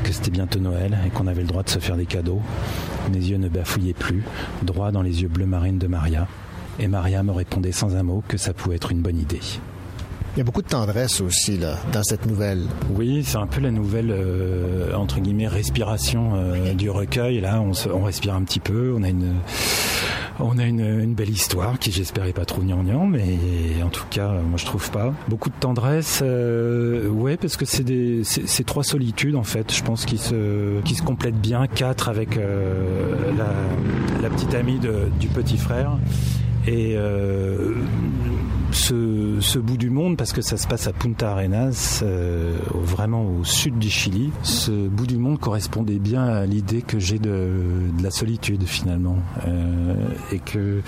que c'était bientôt Noël et qu'on avait le droit de se faire des cadeaux. Mes yeux ne bafouillaient plus, droit dans les yeux bleu marine de Maria, et Maria me répondait sans un mot que ça pouvait être une bonne idée. Il y a beaucoup de tendresse aussi là, dans cette nouvelle. Oui, c'est un peu la nouvelle, euh, entre guillemets, respiration euh, du recueil. Là, on, respire un petit peu, on a une... On a une, belle histoire qui j'espère est pas trop gnangnan, mais en tout cas, moi je trouve pas. Beaucoup de tendresse, euh, ouais, parce que c'est des, c'est trois solitudes en fait. Je pense qu'ils se, qui se complètent bien, quatre avec euh, la, la petite amie du petit frère et euh, ce, bout du monde, parce que ça se passe à Punta Arenas, euh, vraiment au sud du Chili, ce bout du monde correspondait bien à l'idée que j'ai de, la solitude finalement. Euh, et que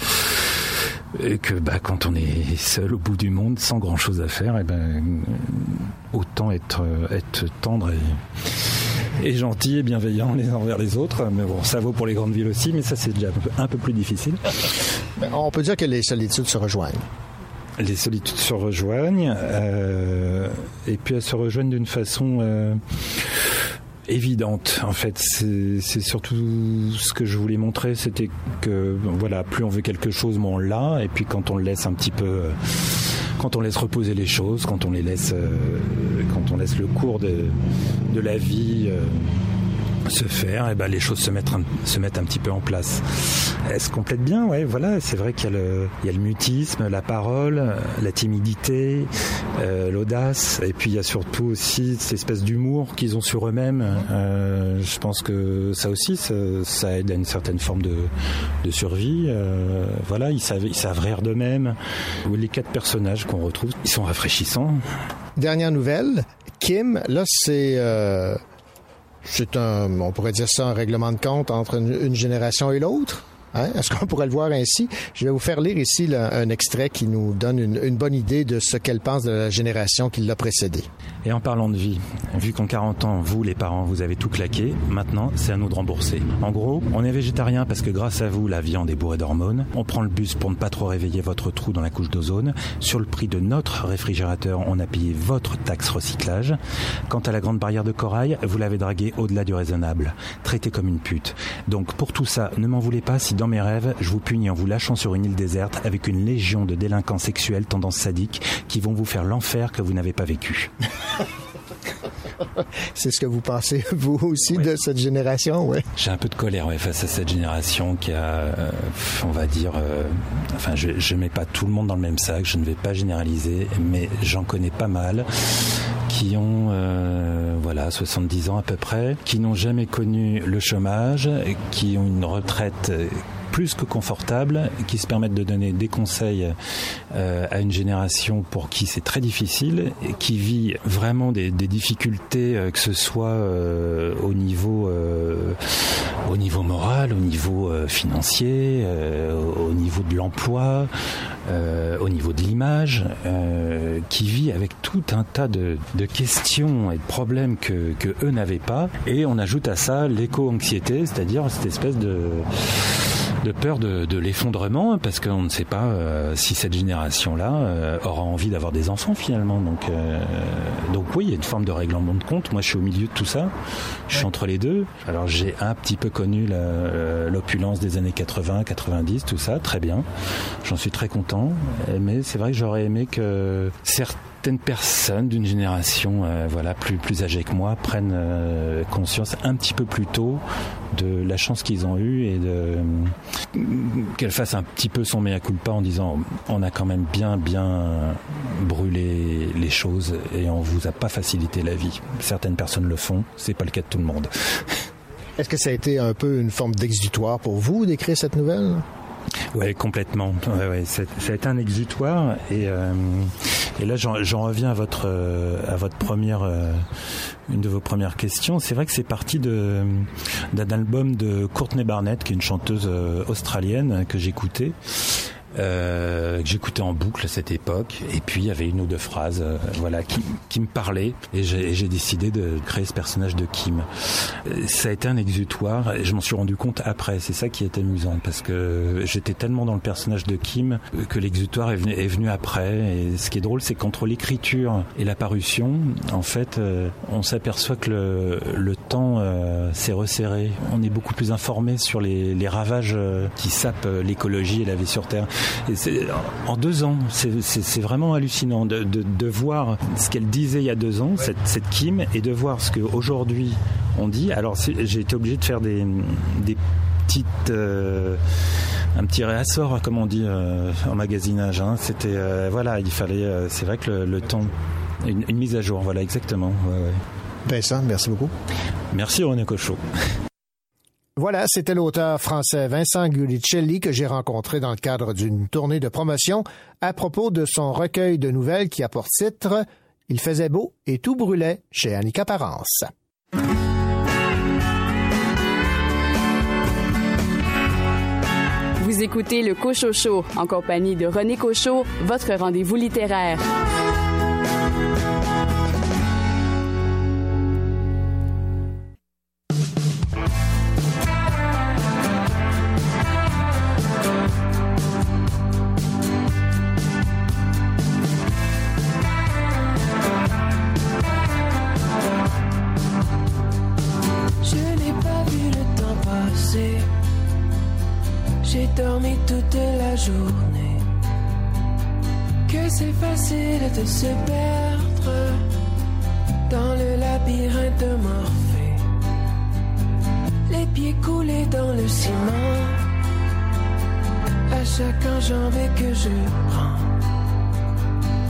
que bah, quand on est seul au bout du monde, sans grand chose à faire, et ben, autant être, tendre et, gentil et bienveillant les uns envers les autres. Mais bon, ça vaut pour les grandes villes aussi, mais ça c'est déjà un peu, un peu plus difficile. On peut dire que les solitudes se rejoignent. Les solitudes se rejoignent, euh, et puis elles se rejoignent d'une façon euh, évidente. En fait, c'est surtout ce que je voulais montrer, c'était que voilà, plus on veut quelque chose, moins on l'a, et puis quand on laisse un petit peu, euh, quand on laisse reposer les choses, quand on les laisse, quand on laisse le cours de la vie. Se faire, et ben les choses se mettent un, se mettent un petit peu en place. Elles se complètent bien, ouais, voilà. C'est vrai qu'il y, y a le mutisme, la parole, la timidité, euh, l'audace, et puis il y a surtout aussi cette espèce d'humour qu'ils ont sur eux-mêmes. Euh, je pense que ça aussi, ça, ça aide à une certaine forme de, de survie. Euh, voilà, ils savent, ils savent rire d'eux-mêmes. Les quatre personnages qu'on retrouve, ils sont rafraîchissants. Dernière nouvelle, Kim, là c'est euh, c'est un, on pourrait dire ça, un règlement de compte entre une, génération et l'autre? Hein? Est-ce qu'on pourrait le voir ainsi? Je vais vous faire lire ici là, un extrait qui nous donne une, une bonne idée de ce qu'elle pense de la génération qui l'a précédée. Et en parlant de vie, vu qu'en 40 ans, vous, les parents, vous avez tout claqué, maintenant, c'est à nous de rembourser. En gros, on est végétarien parce que grâce à vous, la viande est bourrée d'hormones. On prend le bus pour ne pas trop réveiller votre trou dans la couche d'ozone. Sur le prix de notre réfrigérateur, on a payé votre taxe recyclage. Quant à la grande barrière de corail, vous l'avez draguée au-delà du raisonnable. Traité comme une pute. Donc, pour tout ça, ne m'en voulez pas si dans mes rêves, je vous punis en vous lâchant sur une île déserte avec une légion de délinquants sexuels tendance sadiques qui vont vous faire l'enfer que vous n'avez pas vécu. C'est ce que vous pensez, vous aussi, de cette génération, ouais. J'ai un peu de colère ouais, face à cette génération qui a, euh, on va dire, euh, enfin, je ne mets pas tout le monde dans le même sac, je ne vais pas généraliser, mais j'en connais pas mal qui ont, euh, voilà, 70 ans à peu près, qui n'ont jamais connu le chômage, qui ont une retraite plus que confortable, qui se permettent de donner des conseils euh, à une génération pour qui c'est très difficile, et qui vit vraiment des, difficultés, euh, que ce soit euh, au niveau au niveau moral, au niveau financier, au niveau de l'emploi, au niveau de l'image, qui vit avec tout un tas de, questions et de problèmes que eux n'avaient pas. Et on ajoute à ça l'éco-anxiété, c'est-à-dire cette espèce de de peur de, de l'effondrement parce qu'on ne sait pas euh, si cette génération-là euh, aura envie d'avoir des enfants finalement. Donc, euh, donc oui, il y a une forme de règlement de compte. Moi, je suis au milieu de tout ça. Je suis entre les deux. Alors j'ai un petit peu connu euh, l'opulence des années 80, 90, tout ça, très bien. J'en suis très content. Mais c'est vrai que j'aurais aimé que certaines personnes d'une génération euh, voilà plus plus âgées que moi prennent euh, conscience un petit peu plus tôt de la chance qu'ils ont eue et de qu'elle fasse un petit peu son mea culpa en disant on a quand même bien bien brûlé les choses et on vous a pas facilité la vie. Certaines personnes le font, c'est pas le cas de tout le monde. Est-ce que ça a été un peu une forme d'exutoire pour vous d'écrire cette nouvelle? Oui, complètement. Ouais, ouais. Été un exutoire et, euh, et là j'en reviens à votre euh, à votre première euh, une de vos premières questions. C'est vrai que c'est parti d'un album de Courtney Barnett, qui est une chanteuse australienne que j'écoutais euh, que j'écoutais en boucle à cette époque. Et puis il y avait une ou deux phrases, euh, voilà, qui, qui, me parlaient. Et j'ai décidé de créer ce personnage de Kim. Euh, ça a été un exutoire. Et je m'en suis rendu compte après. C'est ça qui est amusant parce que j'étais tellement dans le personnage de Kim que l'exutoire est venu, est venu après. Et ce qui est drôle, c'est qu'entre l'écriture et la parution, en fait, euh, on s'aperçoit que le, le temps s'est resserré. On est beaucoup plus informé sur les, les ravages qui sapent l'écologie et la vie sur Terre. Et en deux ans, c'est vraiment hallucinant de, de, de, voir ce qu'elle disait il y a deux ans, cette, cette Kim, et de voir ce qu'aujourd'hui on dit. Alors j'ai été obligé de faire des, des petites... Euh, un petit réassort, comme on dit euh, en magasinage. Hein. C'était euh, voilà, il fallait. Euh, c'est vrai que le, le temps, une, une, mise à jour, voilà exactement. Ouais, ouais. Vincent, merci beaucoup. Merci René Cochot. Voilà, c'était l'auteur français Vincent Gulicelli que j'ai rencontré dans le cadre d'une tournée de promotion à propos de son recueil de nouvelles qui a pour titre Il faisait beau et tout brûlait chez Annika Parence. Vous écoutez le Cochocho en compagnie de René Cochot, votre rendez-vous littéraire. De se perdre dans le labyrinthe Morphée. Les pieds coulés dans le ciment, à chaque enjambée que je prends.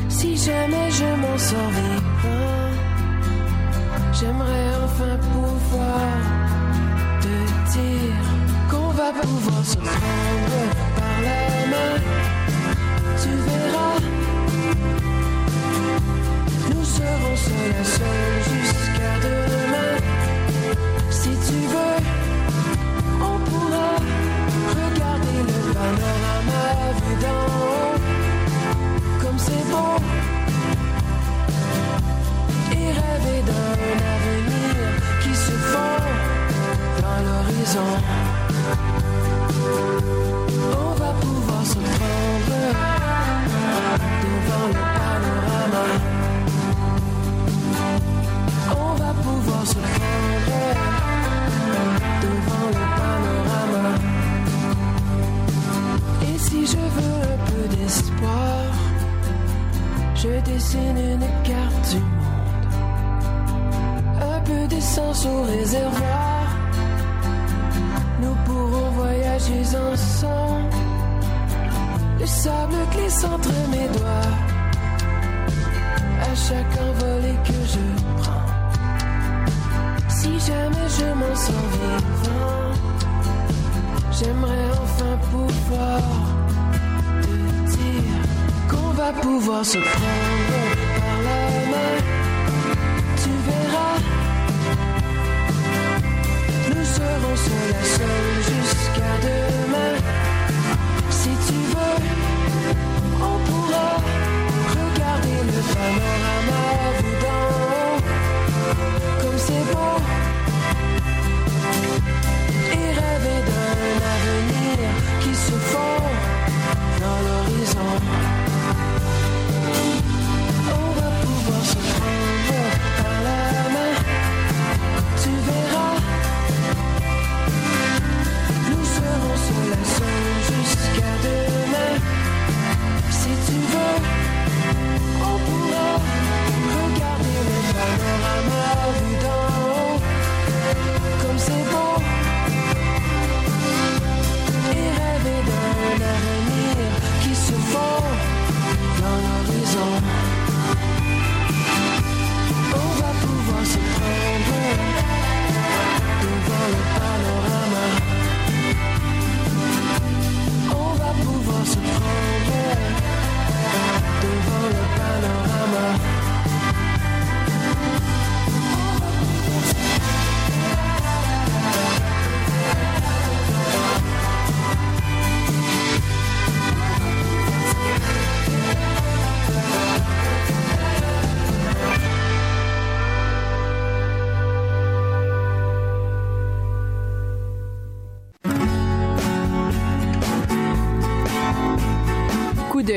Si jamais je m'en sors vivant, j'aimerais enfin pouvoir te dire qu'on va pouvoir se prendre Tu verras serons seuls à seul jusqu'à demain. Si tu veux, on pourra regarder le panorama vu d'en haut. Comme c'est beau. Et rêver d'un avenir qui se fond dans l'horizon. Se devant le panorama. On va pouvoir se prendre devant le panorama. Et si je veux un peu d'espoir, je dessine une carte du monde. Un peu d'essence au réservoir. Nous pourrons voyager ensemble. Le sable glisse entre mes doigts. À chaque envolée que je prends. Si jamais je m'en sors vivant, j'aimerais enfin pouvoir te dire qu'on va pouvoir se prendre par la main. Tu verras, nous serons seuls à seuls jusqu'à demain. Panorama haut. Comme c'est beau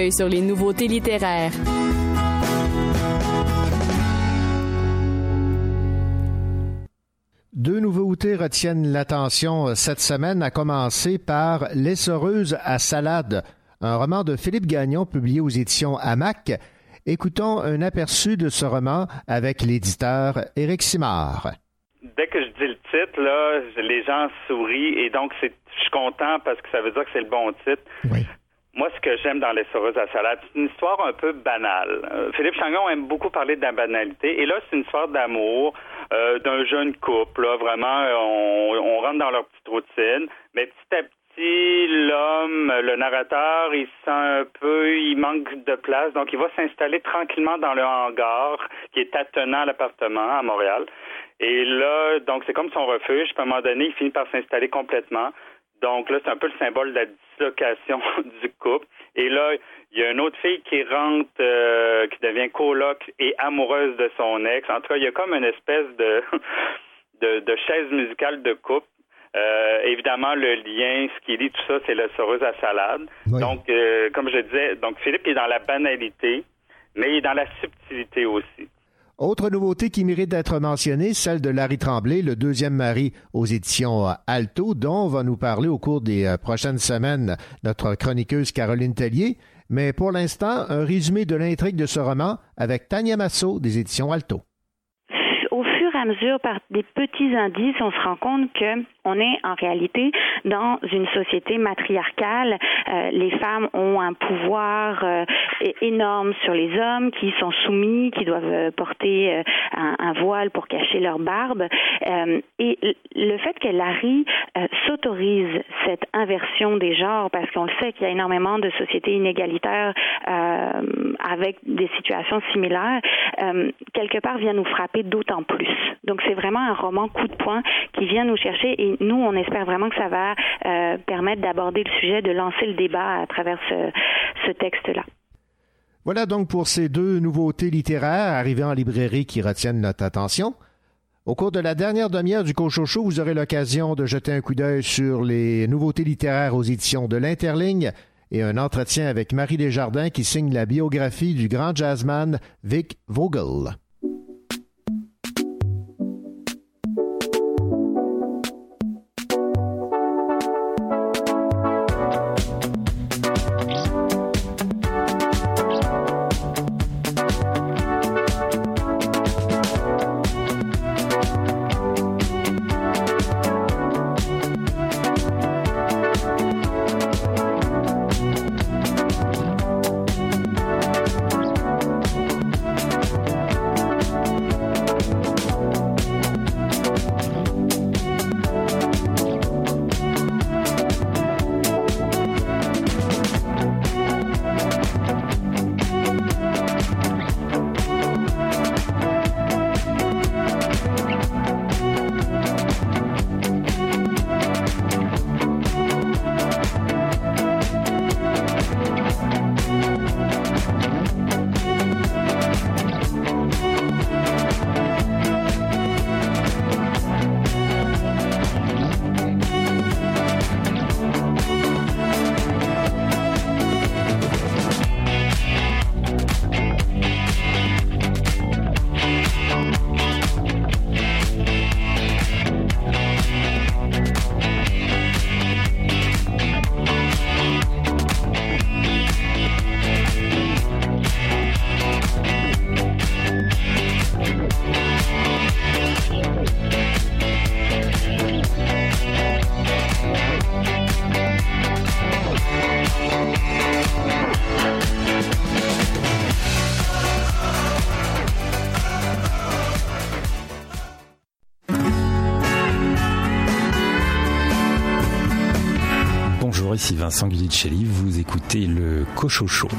d'œil sur les nouveautés littéraires. Deux nouveautés retiennent l'attention cette semaine, à commencer par L'essoreuse à salade, un roman de Philippe Gagnon publié aux éditions Hamac. Écoutons un aperçu de ce roman avec l'éditeur Éric Simard. Dès que je dis le titre, là, les gens sourient et donc je suis content parce que ça veut dire que c'est le bon titre. Moi, ce que j'aime dans Les Saureuses à salade, c'est une histoire un peu banale. Euh, Philippe Changon aime beaucoup parler de la banalité. Et là, c'est une histoire d'amour euh, d'un jeune couple. Là, vraiment, on, on rentre dans leur petite routine. Mais petit à petit, l'homme, le narrateur, il se sent un peu, il manque de place. Donc, il va s'installer tranquillement dans le hangar qui est attenant à l'appartement à Montréal. Et là, donc, c'est comme son refuge. À un moment donné, il finit par s'installer complètement. Donc là, c'est un peu le symbole de la dislocation du couple. Et là, il y a une autre fille qui rentre, euh, qui devient coloc et amoureuse de son ex. En tout cas, il y a comme une espèce de, de, de chaise musicale de couple. Euh, évidemment, le lien, ce qui lie tout ça, c'est le soreuse à salade. Donc, euh, comme je disais, donc Philippe est dans la banalité, mais il est dans la subtilité aussi. Autre nouveauté qui mérite d'être mentionnée, celle de Larry Tremblay, le deuxième mari aux éditions Alto, dont va nous parler au cours des euh, prochaines semaines notre chroniqueuse Caroline Tellier. Mais pour l'instant, un résumé de l'intrigue de ce roman avec Tania Masso des éditions Alto. À mesure, par des petits indices, on se rend compte que on est en réalité dans une société matriarcale. Euh, les femmes ont un pouvoir euh, énorme sur les hommes qui sont soumis, qui doivent euh, porter un, un, voile pour cacher leur barbe. Et le fait que Larry s'autorise cette inversion des genres, parce qu'on le sait qu'il y a énormément de sociétés inégalitaires avec des situations similaires, quelque part vient nous frapper d'autant plus. Donc c'est vraiment un roman coup de poing qui vient nous chercher et nous, on espère vraiment que ça va euh, permettre d'aborder le sujet, de lancer le débat à travers ce, texte-là. Voilà donc pour ces deux nouveautés littéraires arrivées en librairie qui retiennent notre attention. Au cours de la dernière demi-heure du Cochocho, vous aurez l'occasion de jeter un coup d'œil sur les nouveautés littéraires aux éditions de l'Interligne et un entretien avec Marie Desjardins qui signe la biographie du grand jazzman Vic Vogel. Vous écoutez le Cochocho.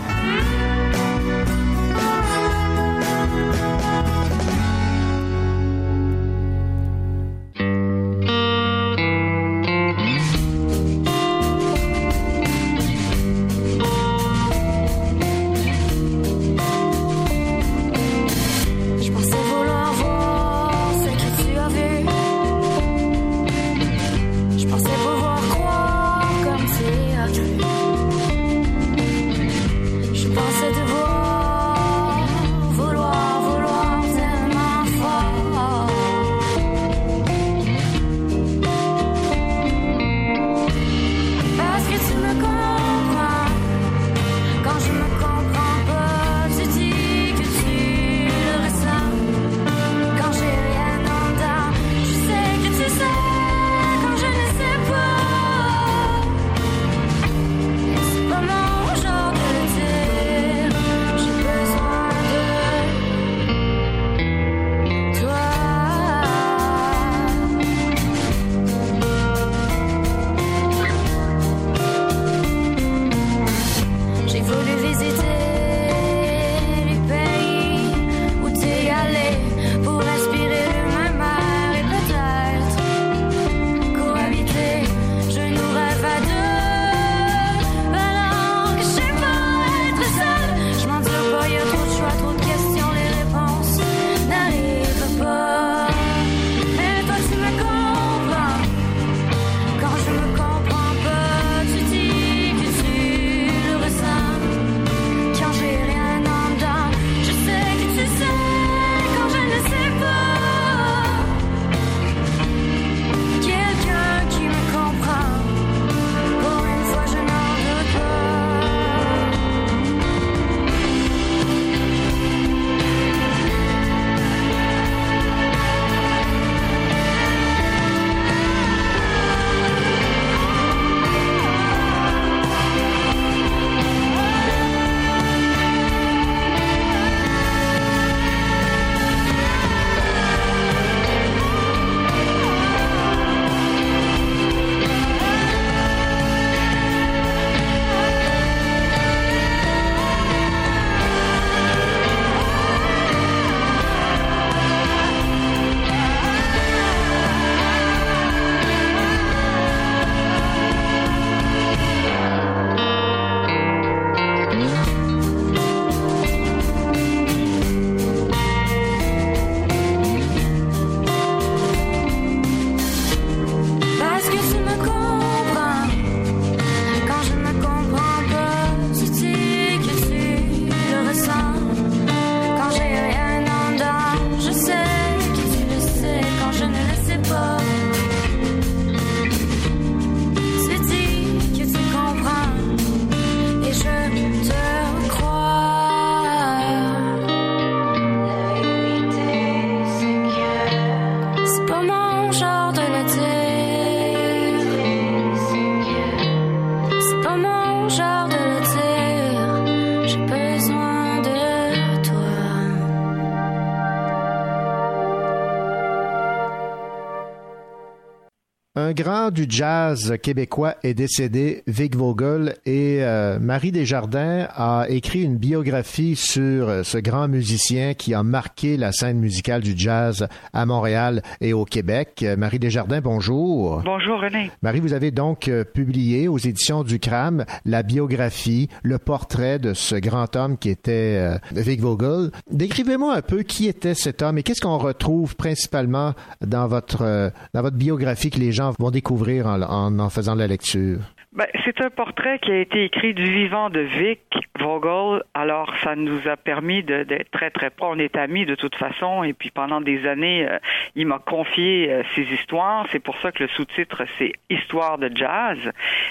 Grand du jazz québécois est décédé, Vic Vogel, et euh, Marie Desjardins a écrit une biographie sur euh, ce grand musicien qui a marqué la scène musicale du jazz à Montréal et au Québec. Euh, Marie Desjardins, bonjour. Bonjour René. Marie, vous avez donc publié aux éditions du CRAM la biographie, le portrait de ce grand homme qui était Vic Vogel. Décrivez-moi un peu qui était cet homme et qu'est-ce qu'on retrouve principalement dans votre, dans votre biographie que les gens vont découvrir en, en, faisant la lecture? Ben, c'est un portrait qui a été écrit du vivant de Vic Vogel. Alors, ça nous a permis d'être très, très proches. On est amis de toute façon. Et puis, pendant des années, euh, il m'a confié euh, ses histoires. C'est pour ça que le sous-titre, c'est Histoire de jazz.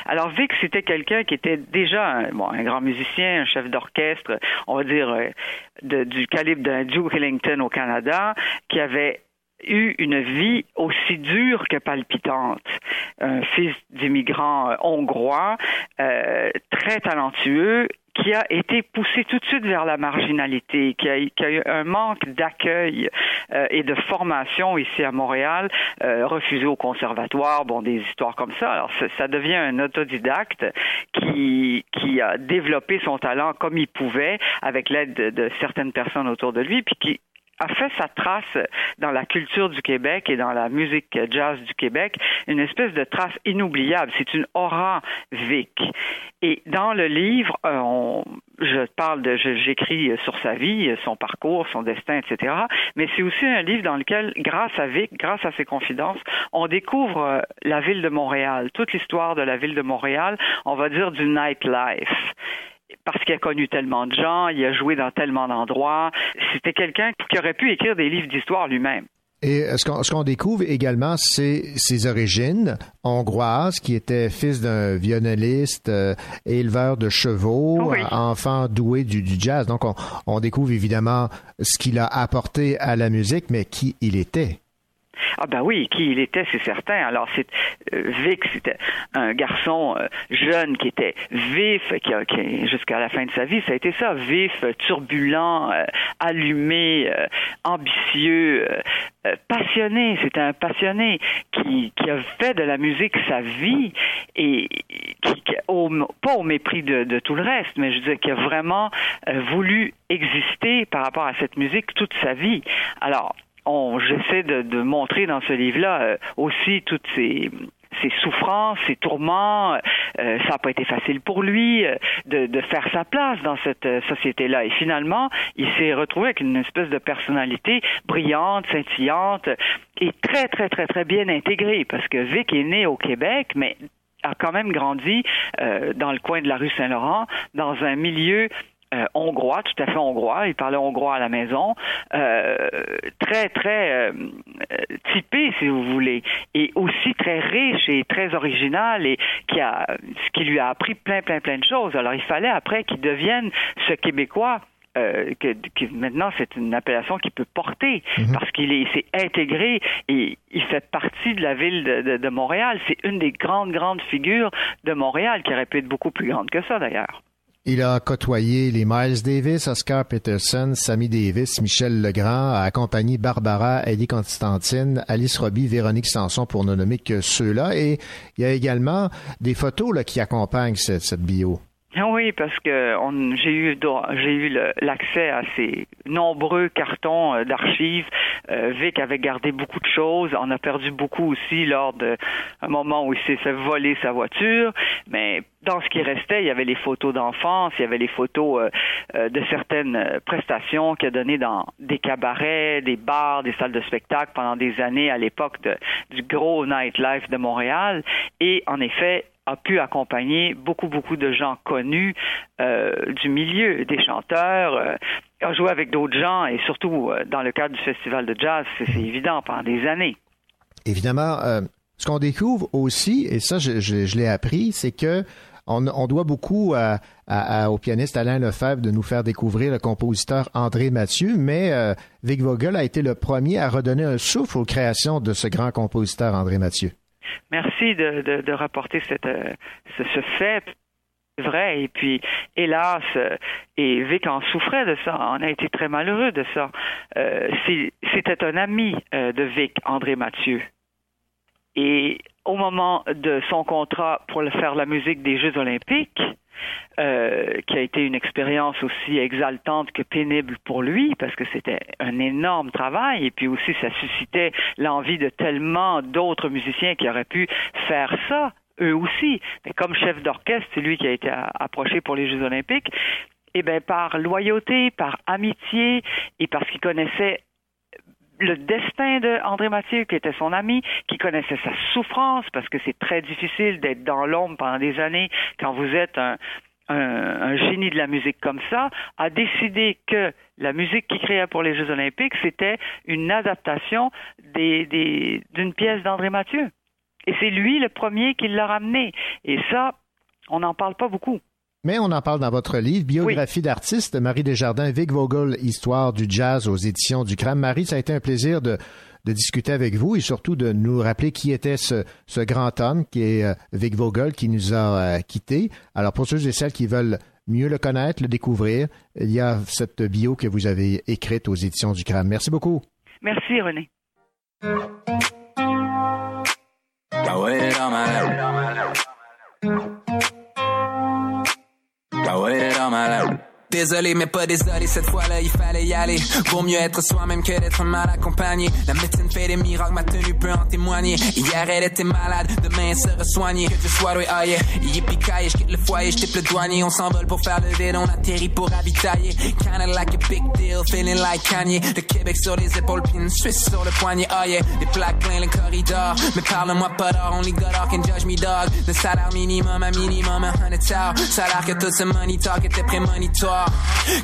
Alors, Vic, c'était quelqu'un qui était déjà un, bon, un grand musicien, un chef d'orchestre, on va dire, euh, du calibre d'un Duke Ellington au Canada, qui avait eu une vie aussi dure que palpitante. Un fils d'immigrants euh, hongrois, euh, très talentueux, qui a été poussé tout de suite vers la marginalité, qui a, qui a eu un manque d'accueil euh, et de formation ici à Montréal, refusé au conservatoire, bon, des histoires comme ça. Alors, ça, devient un autodidacte qui, qui a développé son talent comme il pouvait, avec l'aide de, de certaines personnes autour de lui, puis qui a fait sa trace dans la culture du Québec et dans la musique jazz du Québec, une espèce de trace inoubliable. C'est une aura Vic. Et dans le livre, euh, on, je parle de, j'écris sur sa vie, son parcours, son destin, etc. Mais c'est aussi un livre dans lequel, grâce à Vic, grâce à ses confidences, on découvre euh, la ville de Montréal, toute l'histoire de la ville de Montréal, on va dire du nightlife parce qu'il a connu tellement de gens, il a joué dans tellement d'endroits. C'était quelqu'un qui aurait pu écrire des livres d'histoire lui-même. Et ce qu'on découvre également, c'est ses origines hongroises, qui était fils d'un violoniste, euh, éleveur de chevaux, enfant doué du, jazz. Donc, on découvre évidemment ce qu'il a apporté à la musique, mais qui il était. Ah ben oui, qui il était, c'est certain. Alors c'est euh, Vic, c'était un garçon euh, jeune qui était vif, qui, qui jusqu'à la fin de sa vie, ça a été ça, vif, turbulent, euh, allumé, ambitieux, passionné. C'était un passionné qui, qui a fait de la musique sa vie et qui, au, pas au mépris de, de, tout le reste, mais je veux dire qui a vraiment voulu exister par rapport à cette musique toute sa vie. Alors j'essaie de, montrer dans ce livre-là euh, aussi toutes ces souffrances, ses tourments. Euh, ça n'a pas été facile pour lui euh, de, faire sa place dans cette société-là. Et finalement, il s'est retrouvé avec une espèce de personnalité brillante, scintillante et très, très, très, très bien intégrée. Parce que Vic est né au Québec, mais a quand même grandi dans le coin de la rue Saint-Laurent, dans un milieu euh, hongrois, tout à fait hongrois. Il parlait hongrois à la maison, euh, très très euh, typé, si vous voulez, et aussi très riche et très original et qui a ce qui lui a appris plein plein plein de choses. Alors il fallait après qu'il devienne ce Québécois. que, maintenant c'est une appellation qu'il peut porter mhm. parce qu'il s'est intégré et il fait partie de la ville de, de Montréal. C'est une des grandes grandes figures de Montréal qui aurait pu être beaucoup plus grande que ça d'ailleurs. Il a côtoyé les Miles Davis, Oscar Peterson, Sammy Davis, Michel Legrand, a accompagné Barbara, Eddie Constantine, Alice Robbie, Véronique Sanson, pour ne nommer que ceux-là. Et il y a également des photos là, qui accompagnent cette bio. Ah oui, parce que j'ai eu j'ai eu l'accès à ces nombreux cartons euh, d'archives. Euh, Vic avait gardé beaucoup de choses. On a perdu beaucoup aussi lors d'un moment où il s'est fait voler sa voiture. Mais dans ce qui restait, il y avait les photos d'enfance, il y avait les photos euh, de certaines prestations qu'il a données dans des cabarets, des bars, des salles de spectacle pendant des années à l'époque du gros nightlife de Montréal. Et en effet, a pu accompagner beaucoup, beaucoup de gens connus euh, du milieu, des chanteurs, euh, a joué avec d'autres gens et surtout euh, dans le cadre du festival de jazz, c'est évident, pendant des années. Évidemment, ce qu'on découvre aussi, et ça je, l'ai appris, c'est que on, doit beaucoup au pianiste Alain Lefebvre de nous faire découvrir le compositeur André Mathieu, mais Vic Vogel a été le premier à redonner un souffle aux créations de ce grand compositeur André Mathieu. Merci de, de, rapporter cette, euh, ce, fait vrai. Et puis, hélas, euh, et Vic en souffrait de ça. On a été très malheureux de ça. Euh, C'était un ami de Vic, André Mathieu. Et au moment de son contrat pour faire la musique des Jeux olympiques, euh, qui a été une expérience aussi exaltante que pénible pour lui, parce que c'était un énorme travail, et puis aussi ça suscitait l'envie de tellement d'autres musiciens qui auraient pu faire ça, eux aussi. Mais comme chef d'orchestre, c'est lui qui a été approché pour les Jeux olympiques. Eh bien, par loyauté, par amitié, et parce qu'il connaissait le destin de André Mathieu, qui était son ami, qui connaissait sa souffrance, parce que c'est très difficile d'être dans l'ombre pendant des années quand vous êtes un, génie de la musique comme ça, a décidé que la musique qu'il créait pour les Jeux olympiques, c'était une adaptation d'une pièce d'André Mathieu. Et c'est lui le premier qui l'a ramené. Et ça, on n'en parle pas beaucoup. Mais on en parle dans votre livre, Biographie d'artiste, Marie Desjardins, Vic Vogel, Histoire du jazz aux éditions du CRAM. Marie, ça a été un plaisir de, discuter avec vous et surtout de nous rappeler qui était ce, grand homme qui est euh, Vic Vogel qui nous a euh, quittés. Alors pour ceux et celles qui veulent mieux le connaître, le découvrir, il y a cette bio que vous avez écrite aux éditions du CRAM. Merci beaucoup. Merci René. I waited all my life. Désolé, mais pas désolé, cette fois-là, il fallait y aller. Vaut mieux être soi-même que d'être mal accompagné. La médecine fait des miracles, ma tenue peut en témoigner. Hier, elle était malade, demain, elle sera soignée. Que Dieu soit oui, oh yeah. Je quitte le foyer, je le douanier. On s'envole pour faire le vide, on atterrit pour ravitailler. Kinda like a big deal, feeling like Kanye. De Québec sur les épaules, puis une Suisse sur le poignet, oh yeah. Des plaques plein le corridor. Mais parle-moi pas d'or, only God can judge me, dog. Le salaire minimum, un minimum, un hundred Salaire que tout ce money talk était prémonitoire.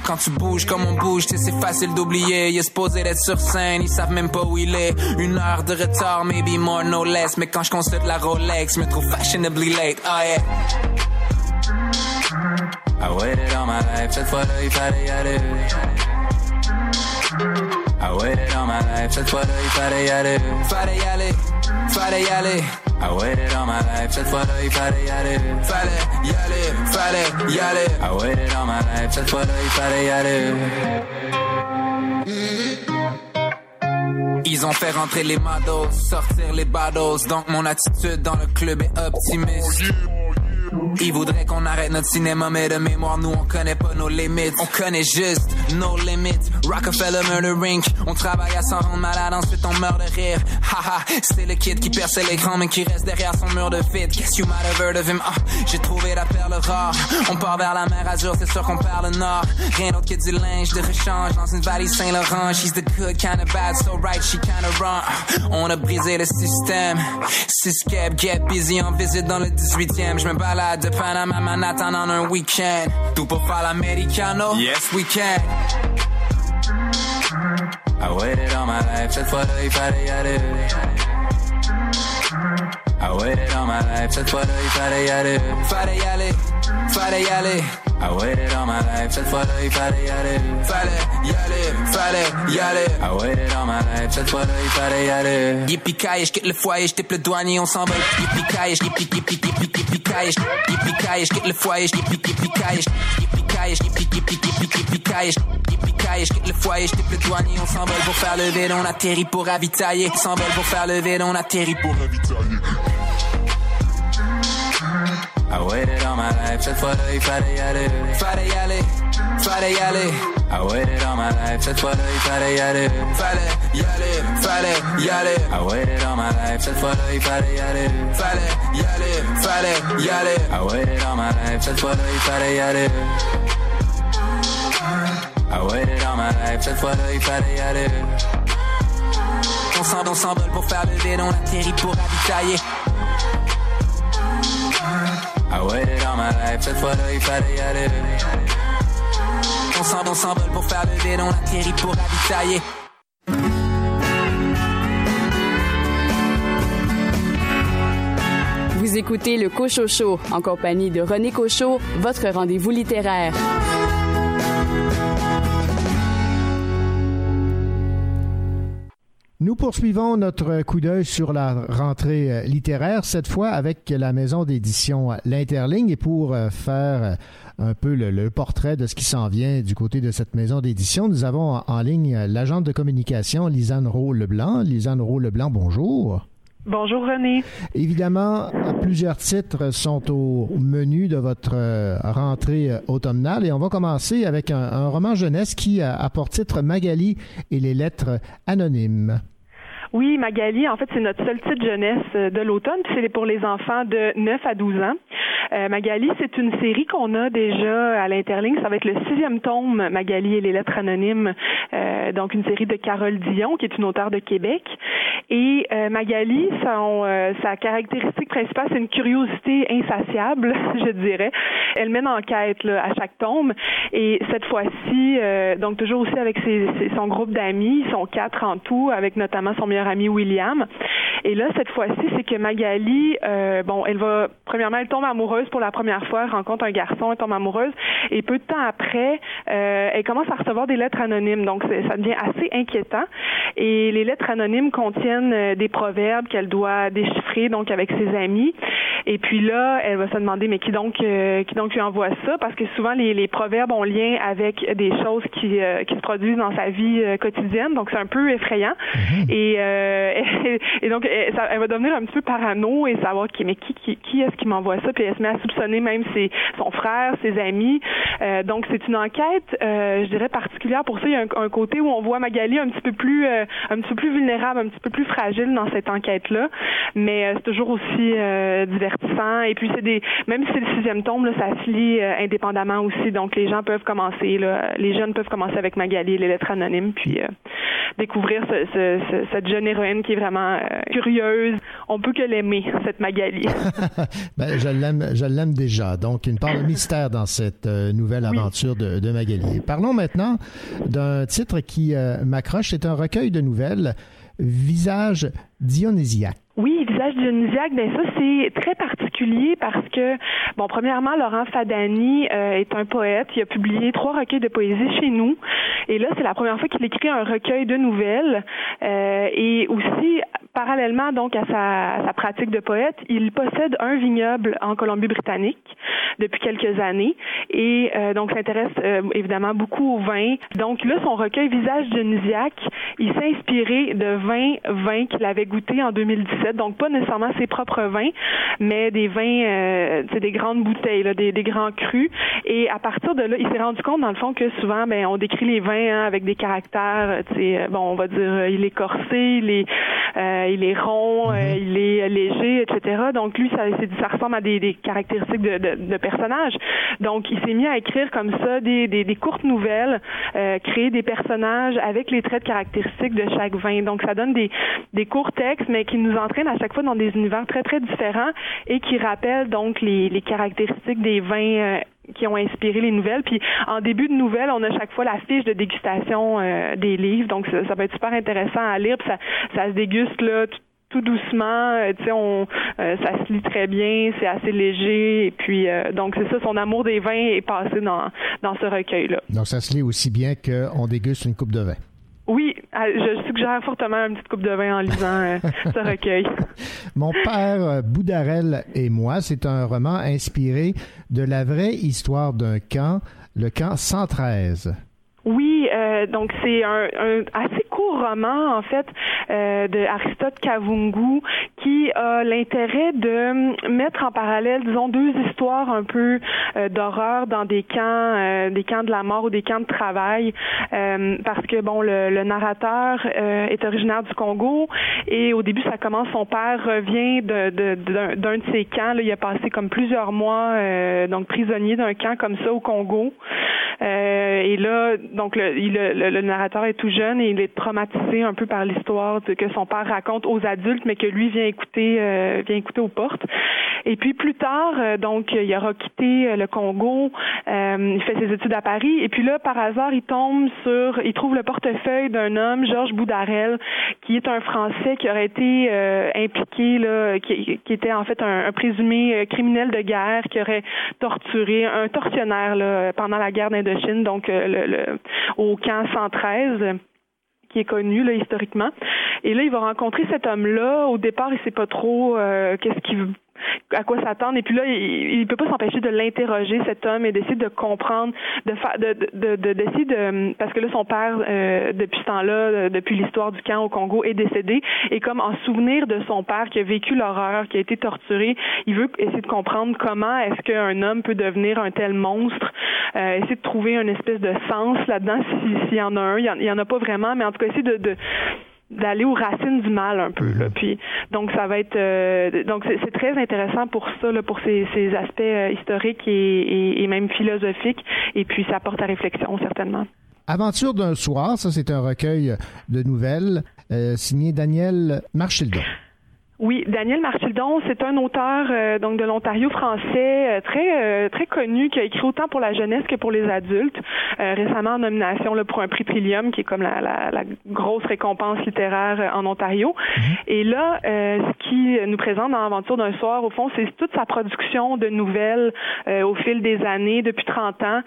Quand tu bouges comme on bouge, c'est facile d'oublier. Il est supposé d'être sur scène, ils savent même pas où il est. Une heure de retard, maybe more, no less. Mais quand je consulte la Rolex, me trouve fashionably late. Oh yeah. I waited all my life, cette fois-là, il fallait y aller. I waited all my life, cette fois-là, il fallait y aller. Fallait y aller, fallait y aller. I waited all my life, cette fois-là, il fallait y aller. Fallait y aller, fallait y aller. I waited all my life, cette fois-là, il fallait y aller. Ils ont fait rentrer les mados, sortir les bados. Donc mon attitude dans le club est optimiste. Ils voudraient qu'on arrête notre cinéma, mais de mémoire, nous on connaît pas nos limites. On connaît juste nos limites. Rockefeller Murder Rink. On travaille à s'en rendre malade, ensuite on meurt de rire. Haha, c'est le kid qui perce l'écran, mais qui reste derrière son mur de fit. Guess you might have heard of him. Ah, j'ai trouvé la perle rare. On part vers la mer Azur, c'est sûr qu'on perd le nord. Rien d'autre que du linge de rechange dans une valise Saint-Laurent. She's the good kind of bad, so right, she kind of wrong. On a brisé le système. Siscap, get busy en visite dans le 18e. Je me balade de Panama Manhattan on un week-end. Tout pour faire l'americano? Yes, we can. I waited all my life, cette fois-là, il fallait y aller. I waited all my life, cette fois-là, il fallait y aller. Fallait y aller, fallait y aller. I waited all my life, cette fois-là, il fallait y aller. Fallait y aller, fallait y aller. I waited all my life, cette fois-là, il fallait y aller. Yippee je le foyer, je le douanier, on s'en va. Yippee kaye, yippee yippee yippee yippee kaye, yippee je quitte le foyer, yippee yippee yippee kaye, yippee yippee yippee yippee kaye, yippee kaye, je le foyer, je le douanier, on s'envole pour faire le vide, on atterrit pour ravitailler. S'envole pour faire le vide, on atterrit pour ravitailler. I waited all my life, cette fois-là, il fallait y aller. Fallait y aller, fallait y aller. I waited all my life, cette fois-là, il fallait y aller. Fallait y aller, fallait y aller. I waited all my life, cette fois-là, il fallait y aller. Fallait y aller, fallait y aller. I waited all my life, cette fois-là, il fallait y aller. I waited all my life, cette fois-là, il fallait y aller. On s'en, on s'envole pour faire le vide, on atterrit pour ravitailler. I waited all my life, cette fois-là, il fallait y aller. On s'en, on s'envole pour faire le vide, on atterrit pour ravitailler. Vous écoutez le Cochocho en compagnie de René Cochot, votre rendez-vous littéraire. Nous poursuivons notre coup d'œil sur la rentrée euh, littéraire, cette fois avec la maison d'édition L'Interligne. Et pour euh, faire euh, un peu le, portrait de ce qui s'en vient du côté de cette maison d'édition, nous avons en ligne l'agente de communication Lisanne Rowe-Leblanc. Lisanne Rowe-Leblanc, bonjour. Bonjour René. Évidemment, plusieurs titres sont au menu de votre euh, rentrée euh, automnale et on va commencer avec un, roman jeunesse qui a pour titre Magali et les lettres anonymes. Oui, Magali, en fait, c'est notre seul titre jeunesse euh, de l'automne, puis c'est pour les enfants de 9 à 12 ans. Euh, Magali, c'est une série qu'on a déjà à l'Interligne. Ça va être le sixième tome, Magali et les lettres anonymes. Euh, donc, une série de Carole Dion, qui est une auteure de Québec. Et euh, Magali, son, euh, sa caractéristique principale, c'est une curiosité insatiable, je dirais. Elle mène enquête là, à chaque tome. Et cette fois-ci, euh, donc toujours aussi avec ses, ses- son groupe d'amis, ils sont quatre en tout, avec notamment son meilleur ami William. Et là, cette fois-ci, c'est que Magali, euh, bon, elle va, premièrement, elle tombe amoureuse pour la première fois, elle rencontre un garçon, elle tombe amoureuse, et peu de temps après, euh, elle commence à recevoir des lettres anonymes. Donc, ça devient assez inquiétant. Et les lettres anonymes contiennent euh, des proverbes qu'elle doit déchiffrer, donc avec ses amis. Et puis là, elle va se demander, mais qui donc, euh, qui donc lui envoie ça? Parce que souvent, les, les proverbes ont lien avec des choses qui, qui se produisent dans sa vie quotidienne. Donc, c'est un peu effrayant. Et, euh, et donc, elle, va devenir un petit peu parano et savoir qui, mais qui, est-ce qui m'envoie ça? Puis elle se met à soupçonner même ses, son frère, ses amis. Euh, donc, c'est une enquête, euh, je dirais, particulière pour ça. Il y a un, côté où on voit Magali un petit peu plus, un petit peu plus vulnérable, un petit peu plus fragile dans cette enquête-là. Mais c'est toujours aussi divertissant. Et puis, même si c'est le sixième tome, là, ça se lit indépendamment aussi. Donc, les gens peuvent commencer, les jeunes peuvent commencer avec Magali les lettres anonymes, puis découvrir ce- ce- ce- cette jeune héroïne qui est vraiment euh, curieuse. On peut que l'aimer, cette Magali. Ben, je l'aime, je l'aime déjà. Donc, une part de mystère dans cette euh, nouvelle aventure de, de Magali. Parlons maintenant d'un titre qui euh, m'accroche. C'est un recueil de nouvelles, Visage dionysiaque. Oui, visage dionysiaque, ben ça c'est très particulier parce que bon, premièrement, Laurent Fadani euh, est un poète. Il a publié trois recueils de poésie chez nous, et là c'est la première fois qu'il écrit un recueil de nouvelles. Euh, et aussi, parallèlement donc à sa, pratique de poète, il possède un vignoble en Colombie-Britannique depuis quelques années, et euh, donc s'intéresse euh, évidemment beaucoup au vin. Donc là, son recueil Visage dionysiaque, il s'est inspiré de 20 vins qu'il avait goûtés en 2017, donc pas nécessairement ses propres vins, mais des vins, euh, c'est des grandes bouteilles, là, des, des grands crus. Et à partir de là, il s'est rendu compte dans le fond que souvent, ben, on décrit les vins hein, avec des caractères, euh, euh, bon, on va dire, euh, il est corsé, il est, euh, il est rond, il est léger, etc. Donc lui, ça, ressemble à des, des caractéristiques de, de, de personnages. Donc il s'est mis à écrire comme ça des, des, des courtes nouvelles, euh, créer des personnages avec les traits de caractéristiques de chaque vin. Donc ça donne des, des courts textes, mais qui nous entraînent à chaque fois dans des univers très très différents et qui rappellent donc les, caractéristiques des vins. euh, qui ont inspiré les nouvelles. Puis en début de nouvelles, on a chaque fois la fiche de dégustation euh, des livres. Donc ça, ça va être super intéressant à lire. Puis ça, ça se déguste là tout, doucement. Euh, tu sais, ça se lit très bien. C'est assez léger. Et puis donc c'est ça, son amour des vins est passé dans dans ce recueil là. Donc, ça se lit aussi bien qu'on déguste une coupe de vin. Oui, euh, je suggère fortement une petite coupe de vin en lisant euh, ce recueil. Mon père euh, Boudarel et moi, c'est un roman inspiré de la vraie histoire d'un camp, le camp 113. Oui, euh, donc c'est un, un assez court roman en fait euh, de Aristote Kavungu qui a l'intérêt de mettre en parallèle, disons, deux histoires un peu euh, d'horreur dans des camps, euh, des camps de la mort ou des camps de travail, euh, parce que bon, le, le narrateur euh, est originaire du Congo et au début ça commence, son père revient de, de- d'un, d'un de ces camps, là, il a passé comme plusieurs mois donc prisonnier d'un camp comme ça au Congo. Et là, donc le, le, le narrateur est tout jeune et il est traumatisé un peu par l'histoire que son père raconte aux adultes, mais que lui vient écouter, euh, vient écouter aux portes. Et puis plus tard, euh, donc il aura quitté euh, le Congo, euh, il fait ses études à Paris, et puis là par hasard il tombe sur, il trouve le portefeuille d'un homme, Georges Boudarel, qui est un Français qui aurait été euh, impliqué là, qui, qui était en fait un, un présumé euh, criminel de guerre, qui aurait torturé un tortionnaire là, pendant la guerre d'Indochine, donc le, le- au camp 113 qui est connu là, historiquement. Et là, il va rencontrer cet homme-là. Au départ, il sait pas trop euh, qu'est-ce qu'il à quoi s'attendre. Et puis là, il, il peut pas s'empêcher de l'interroger cet homme et d'essayer de comprendre, de faire, de, de, de, d'essayer de, parce que là, son père euh, depuis ce temps-là, euh, depuis l'histoire du camp au Congo, est décédé. Et comme en souvenir de son père qui a vécu l'horreur, qui a été torturé, il veut essayer de comprendre comment est-ce qu'un homme peut devenir un tel monstre. Euh, essayer de trouver une espèce de sens là-dedans, s'il y en a un. Il y en, il y en a pas vraiment, mais en tout cas, essayer de, de d'aller aux racines du mal un peu là. puis donc ça va être euh, donc c'est, très intéressant pour ça là, pour ces, ces aspects euh, historiques et, et, et même philosophiques et puis ça porte à réflexion certainement Aventure d'un soir, ça c'est un recueil de nouvelles euh, signé Daniel Marchildon. Oui, Daniel Marchildon, c'est un auteur euh, donc de l'Ontario français euh, très euh, très connu qui a écrit autant pour la jeunesse que pour les adultes. récemment en nomination là, pour un prix Trillium qui est comme la, la, la grosse récompense littéraire en Ontario. Et là, ce qui nous présente dans Aventure d'un soir, au fond, c'est toute sa production de nouvelles au fil des années, depuis 30 ans,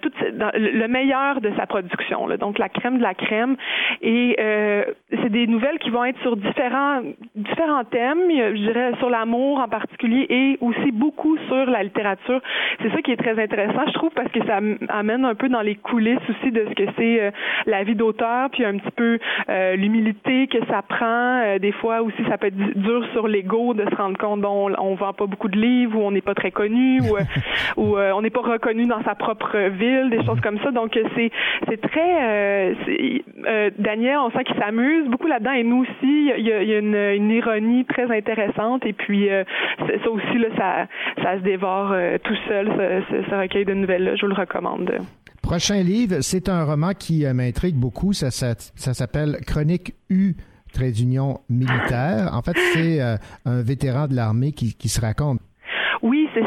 tout dans, le meilleur de sa production. Là, donc la crème de la crème. Et c'est des nouvelles qui vont être sur différents différents thèmes, je dirais sur l'amour en particulier et aussi beaucoup sur la littérature. C'est ça qui est très intéressant, je trouve, parce que ça amène un peu dans les coulisses aussi de ce que c'est euh, la vie d'auteur, puis un petit peu euh, l'humilité que ça prend. Euh, des fois aussi, ça peut être dur sur l'ego de se rendre compte, bon, on, vend pas beaucoup de livres, ou on n'est pas très connu, ou, ou on n'est pas reconnu dans sa propre ville, des choses comme ça. Donc c'est c'est très Daniel, on sent qu'il s'amuse beaucoup là-dedans, et nous aussi, il y a, il y a une, une ironie très intéressante. Et puis, euh, ça aussi, là, ça, ça se dévore euh, tout seul, ce, ce, recueil de nouvelles-là. Je vous le recommande. Prochain livre, c'est un roman qui euh, m'intrigue beaucoup. Ça, ça, ça s'appelle Chronique U trait d'union militaire. En fait, c'est un vétéran de l'armée qui, qui se raconte. Oui, c'est.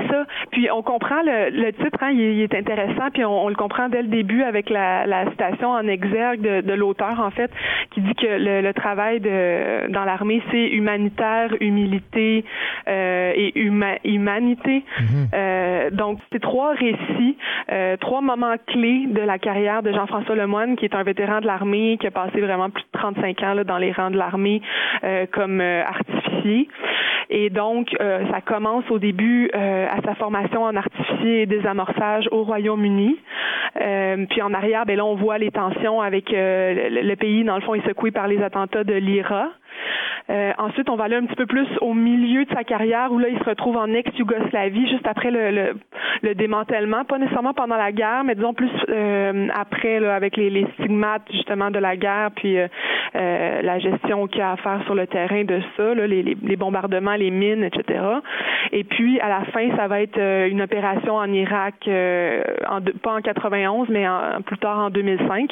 Puis on comprend le, le titre, hein, il, est intéressant, puis on, on, le comprend dès le début avec la, la citation en exergue de, de l'auteur, en fait, qui dit que le, le travail de, dans l'armée, c'est humanitaire, humilité euh, et huma, humanité. Mm-hmm. euh, donc, c'est trois récits, euh, trois moments clés de la carrière de Jean-François Lemoine, qui est un vétéran de l'armée, qui a passé vraiment plus de 35 ans là, dans les rangs de l'armée euh, comme euh, artificier. Et donc, euh, ça commence au début euh, à sa formation en artificier et désamorçage au Royaume-Uni. Euh, puis en arrière, ben là, on voit les tensions avec le, le, pays, dans le fond, est secoué par les attentats de l'IRA. Euh, ensuite, on va aller un petit peu plus au milieu de sa carrière où là, il se retrouve en ex-Yougoslavie juste après le, le, le, démantèlement, pas nécessairement pendant la guerre, mais disons plus euh, après avec les, stigmates justement de la guerre, puis euh, la gestion qu'il y a à faire sur le terrain de ça, là, les, les, bombardements, les mines, etc. Et puis à la fin, ça va être une opération en Irak, en, pas en 91, mais en, plus tard en 2005.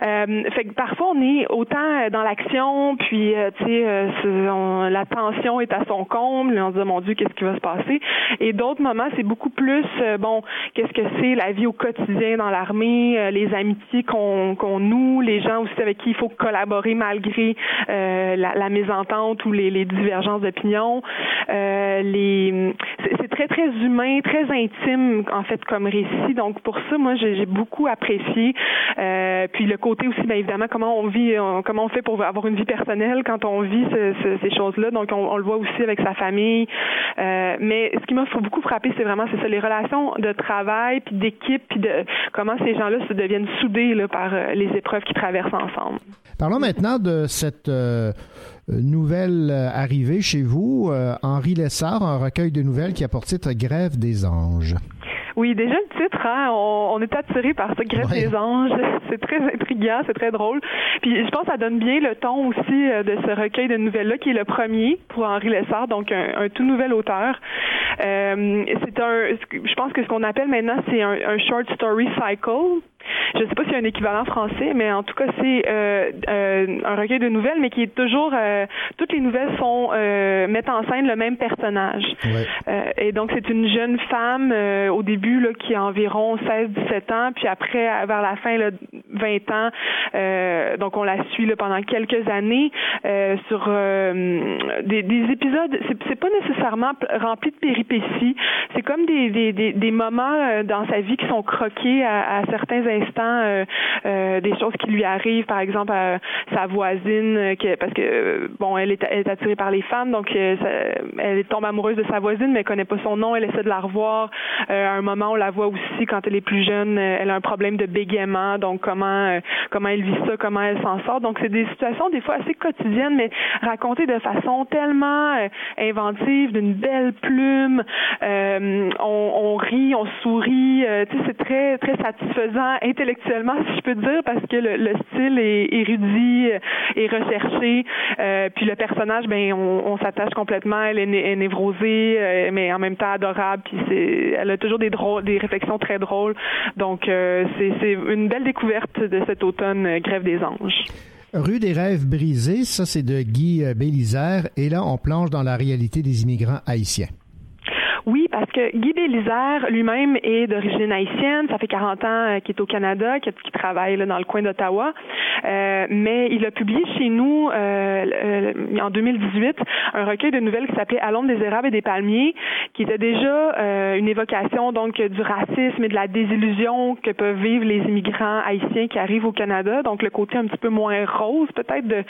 fait que parfois on est autant dans l'action, puis sais euh, la tension est à son comble, on se dit mon Dieu, qu'est-ce qui va se passer? Et d'autres moments, c'est beaucoup plus euh, bon, qu'est-ce que c'est la vie au quotidien dans l'armée, euh, les amitiés qu'on qu'on noue, les gens aussi avec qui il faut collaborer malgré la, la, mésentente ou les, les divergences d'opinion. les c'est très très humain, très intime en fait comme récit. Donc pour ça, moi j'ai beaucoup apprécié. puis le côté aussi, bien évidemment, comment on vit, comment on fait pour avoir une vie personnelle quand on vit ce, ce, ces choses-là. Donc, on, le voit aussi avec sa famille. Euh, mais ce qui m'a beaucoup frappé, c'est vraiment les relations de travail, puis d'équipe, puis de comment ces gens-là se deviennent soudés par euh, les épreuves qu'ils traversent ensemble. Parlons maintenant de cette euh, nouvelle arrivée chez vous, Henri Lessard, un recueil de nouvelles qui a pour titre Grève des anges. Oui, déjà le titre, hein, on, on est attiré par ce Grève ouais. des anges. C'est très intriguant, c'est très drôle. Puis je pense que ça donne bien le ton aussi euh, de ce recueil de nouvelles-là, qui est le premier pour Henri Lessard, donc un, un tout nouvel auteur. Euh, c'est un, je pense que ce qu'on appelle maintenant, c'est un, un short story cycle. Je ne sais pas s'il y a un équivalent français, mais en tout cas, c'est euh, euh, un recueil de nouvelles, mais qui est toujours... Euh, toutes les nouvelles sont euh, mettent en scène le même personnage. Ouais. Euh, et donc, c'est une jeune femme, euh, au début, là, qui a environ 16-17 ans, puis après, vers la fin, là, 20 ans. Euh, donc on la suit là, pendant quelques années euh, sur euh, des, des, épisodes. C'est, pas nécessairement rempli de péripéties. C'est comme des, des, des, des moments dans sa vie qui sont croqués à, à certains instants, des choses qui lui arrivent, par exemple à sa voisine, que, parce que bon, elle est, attirée par les femmes, donc elle tombe amoureuse de sa voisine, mais elle connaît pas son nom. Elle essaie de la revoir. à un moment, on la voit aussi quand elle est plus jeune. Elle a un problème de bégaiement, donc comment comment elle vit ça, comment elle s'en sort. Donc c'est des situations des fois assez quotidiennes, mais racontées de façon tellement euh, inventive, d'une belle plume. Euh, on, rit, on sourit. Euh, c'est très très satisfaisant intellectuellement, si je peux dire, parce que le, le style est érudit et recherché. puis le personnage, ben on, s'attache complètement. Elle est, né, névrosée, mais en même temps adorable. Puis c'est, elle a toujours des réflexions très drôles. Donc c'est, c'est une belle découverte de cet automne, Grève des anges. Rue des rêves brisés, ça c'est de Guy Bélisère, et là on plonge dans la réalité des immigrants haïtiens. Oui, parce que Guy Bélisère lui-même est d'origine haïtienne. Ça fait 40 ans euh, qu'il est au Canada, qu'il travaille là, dans le coin d'Ottawa. Euh, mais il a publié chez nous euh, euh en 2018 un recueil de nouvelles qui s'appelait À l'ombre des érables et des palmiers, qui était déjà euh, une évocation donc du racisme et de la désillusion que peuvent vivre les immigrants haïtiens qui arrivent au Canada. Donc le côté un petit peu moins rose, peut-être de,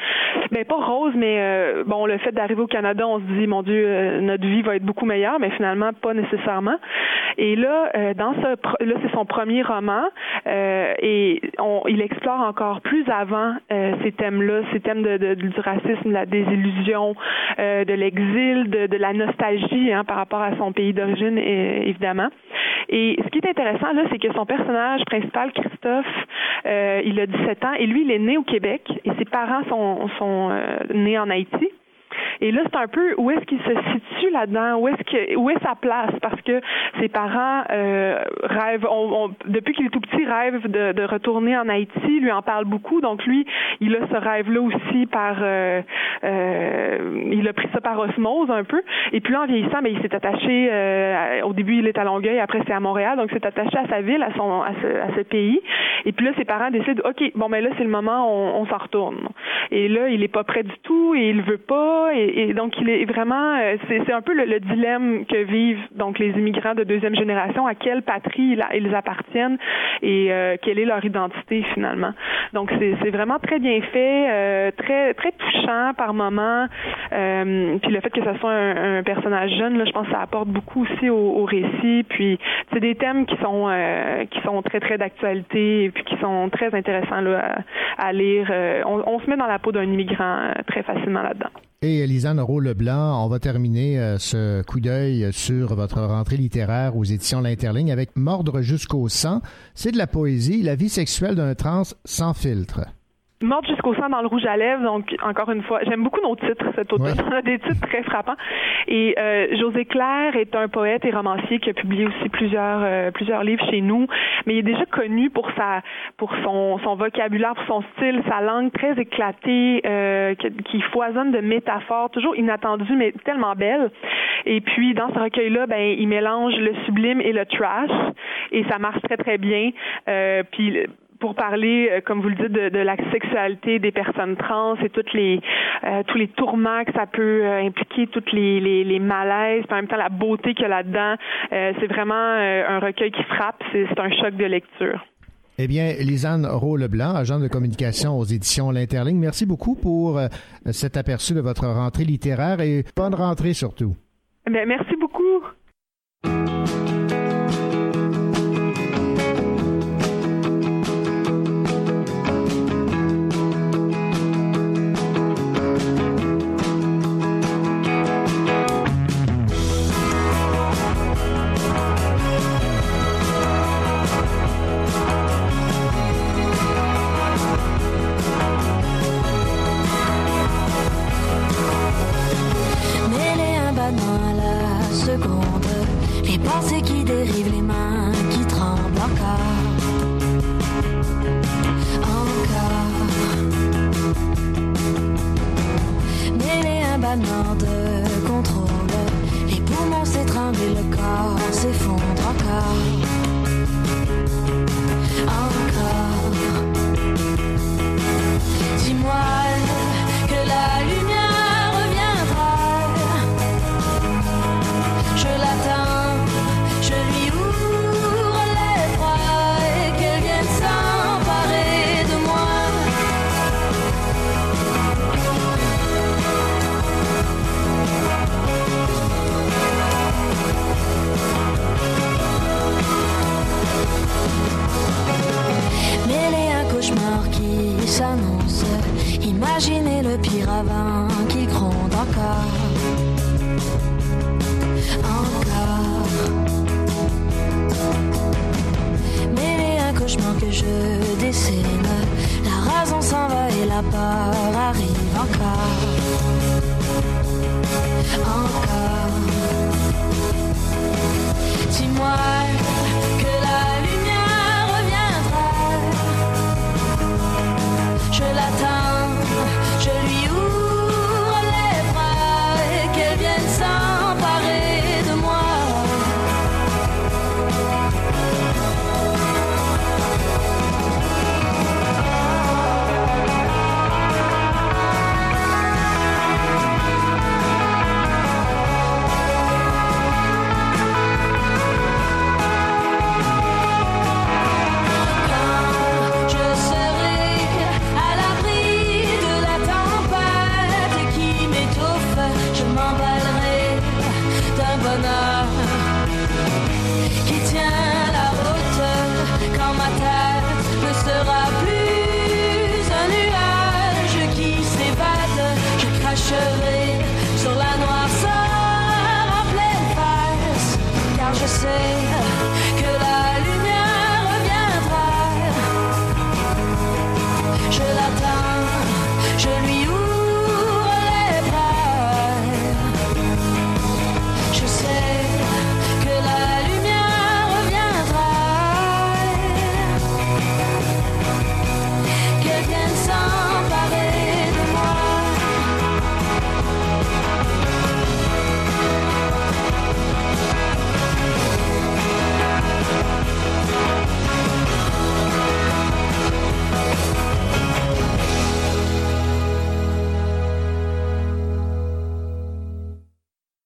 ben pas rose, mais euh, bon le fait d'arriver au Canada, on se dit mon Dieu, notre vie va être beaucoup meilleure, mais finalement pas nécessairement. Et là, euh, dans ce, là, c'est son premier roman euh, et il explore encore plus avant euh, ces thèmes-là, ces thèmes de, du racisme, de la désillusion, de l'exil, de, de, la nostalgie hein, par rapport à son pays d'origine, évidemment. Et ce qui est intéressant là, c'est que son personnage principal, Christophe, il a 17 ans et lui, il est né au Québec et ses parents sont, sont nés en Haïti. Et là, c'est un peu où est-ce qu'il se situe là-dedans, où est-ce que où est sa place, parce que ses parents euh, rêvent, on, depuis qu'il est tout petit, rêve de, de, retourner en Haïti, lui en parle beaucoup, donc lui, il a ce rêve-là aussi par, euh, euh, il a pris ça par osmose un peu, et puis là, en vieillissant, mais il s'est attaché, euh, au début, il est à Longueuil, après c'est à Montréal, donc il s'est attaché à sa ville, à son, à ce, à ce, pays, et puis là, ses parents décident, ok, bon, mais là, c'est le moment, on, on s'en retourne, et là, il est pas prêt du tout, et il veut pas, et donc il est vraiment, euh, c'est un peu le, dilemme que vivent donc les immigrants de deuxième génération, à quelle patrie ils appartiennent et euh, quelle est leur identité finalement. Donc c'est vraiment très bien fait, euh, très touchant par moment. puis le fait que ce soit un, personnage jeune, je pense que ça apporte beaucoup aussi au, récit. Puis c'est des thèmes qui sont qui sont très très d'actualité et puis qui sont très intéressants à, lire. On, se met dans la peau d'un immigrant très facilement là-dedans. Et Lisanne Roux-Leblanc, on va terminer euh, ce coup d'œil sur votre rentrée littéraire aux éditions L'Interligne avec Mordre jusqu'au sang. C'est de la poésie, la vie sexuelle d'un trans sans filtre. Morte jusqu'au sang dans le rouge à lèvres. Donc, encore une fois, j'aime beaucoup nos titres cet automne. On a des titres très frappants. Et euh, José Claire est un poète et romancier qui a publié aussi plusieurs euh, plusieurs livres chez nous. Mais il est déjà connu pour sa pour son son vocabulaire, pour son style, sa langue très éclatée, euh, qui, qui, foisonne de métaphores, toujours inattendues mais tellement belles. Et puis dans ce recueil-là, ben il mélange le sublime et le trash, et ça marche très très bien. Euh, puis pour parler, euh, comme vous le dites, de, la sexualité des personnes trans et toutes les euh, tous les tourments que ça peut euh, impliquer, toutes les, les, les malaises, en même temps la beauté qu'il y a là-dedans. c'est vraiment un recueil qui frappe. C'est un choc de lecture. Eh bien, Lisanne Rowe-Leblanc, agent de communication aux éditions L'Interligne, merci beaucoup pour cet aperçu de votre rentrée littéraire et bonne rentrée surtout. Bien, merci beaucoup.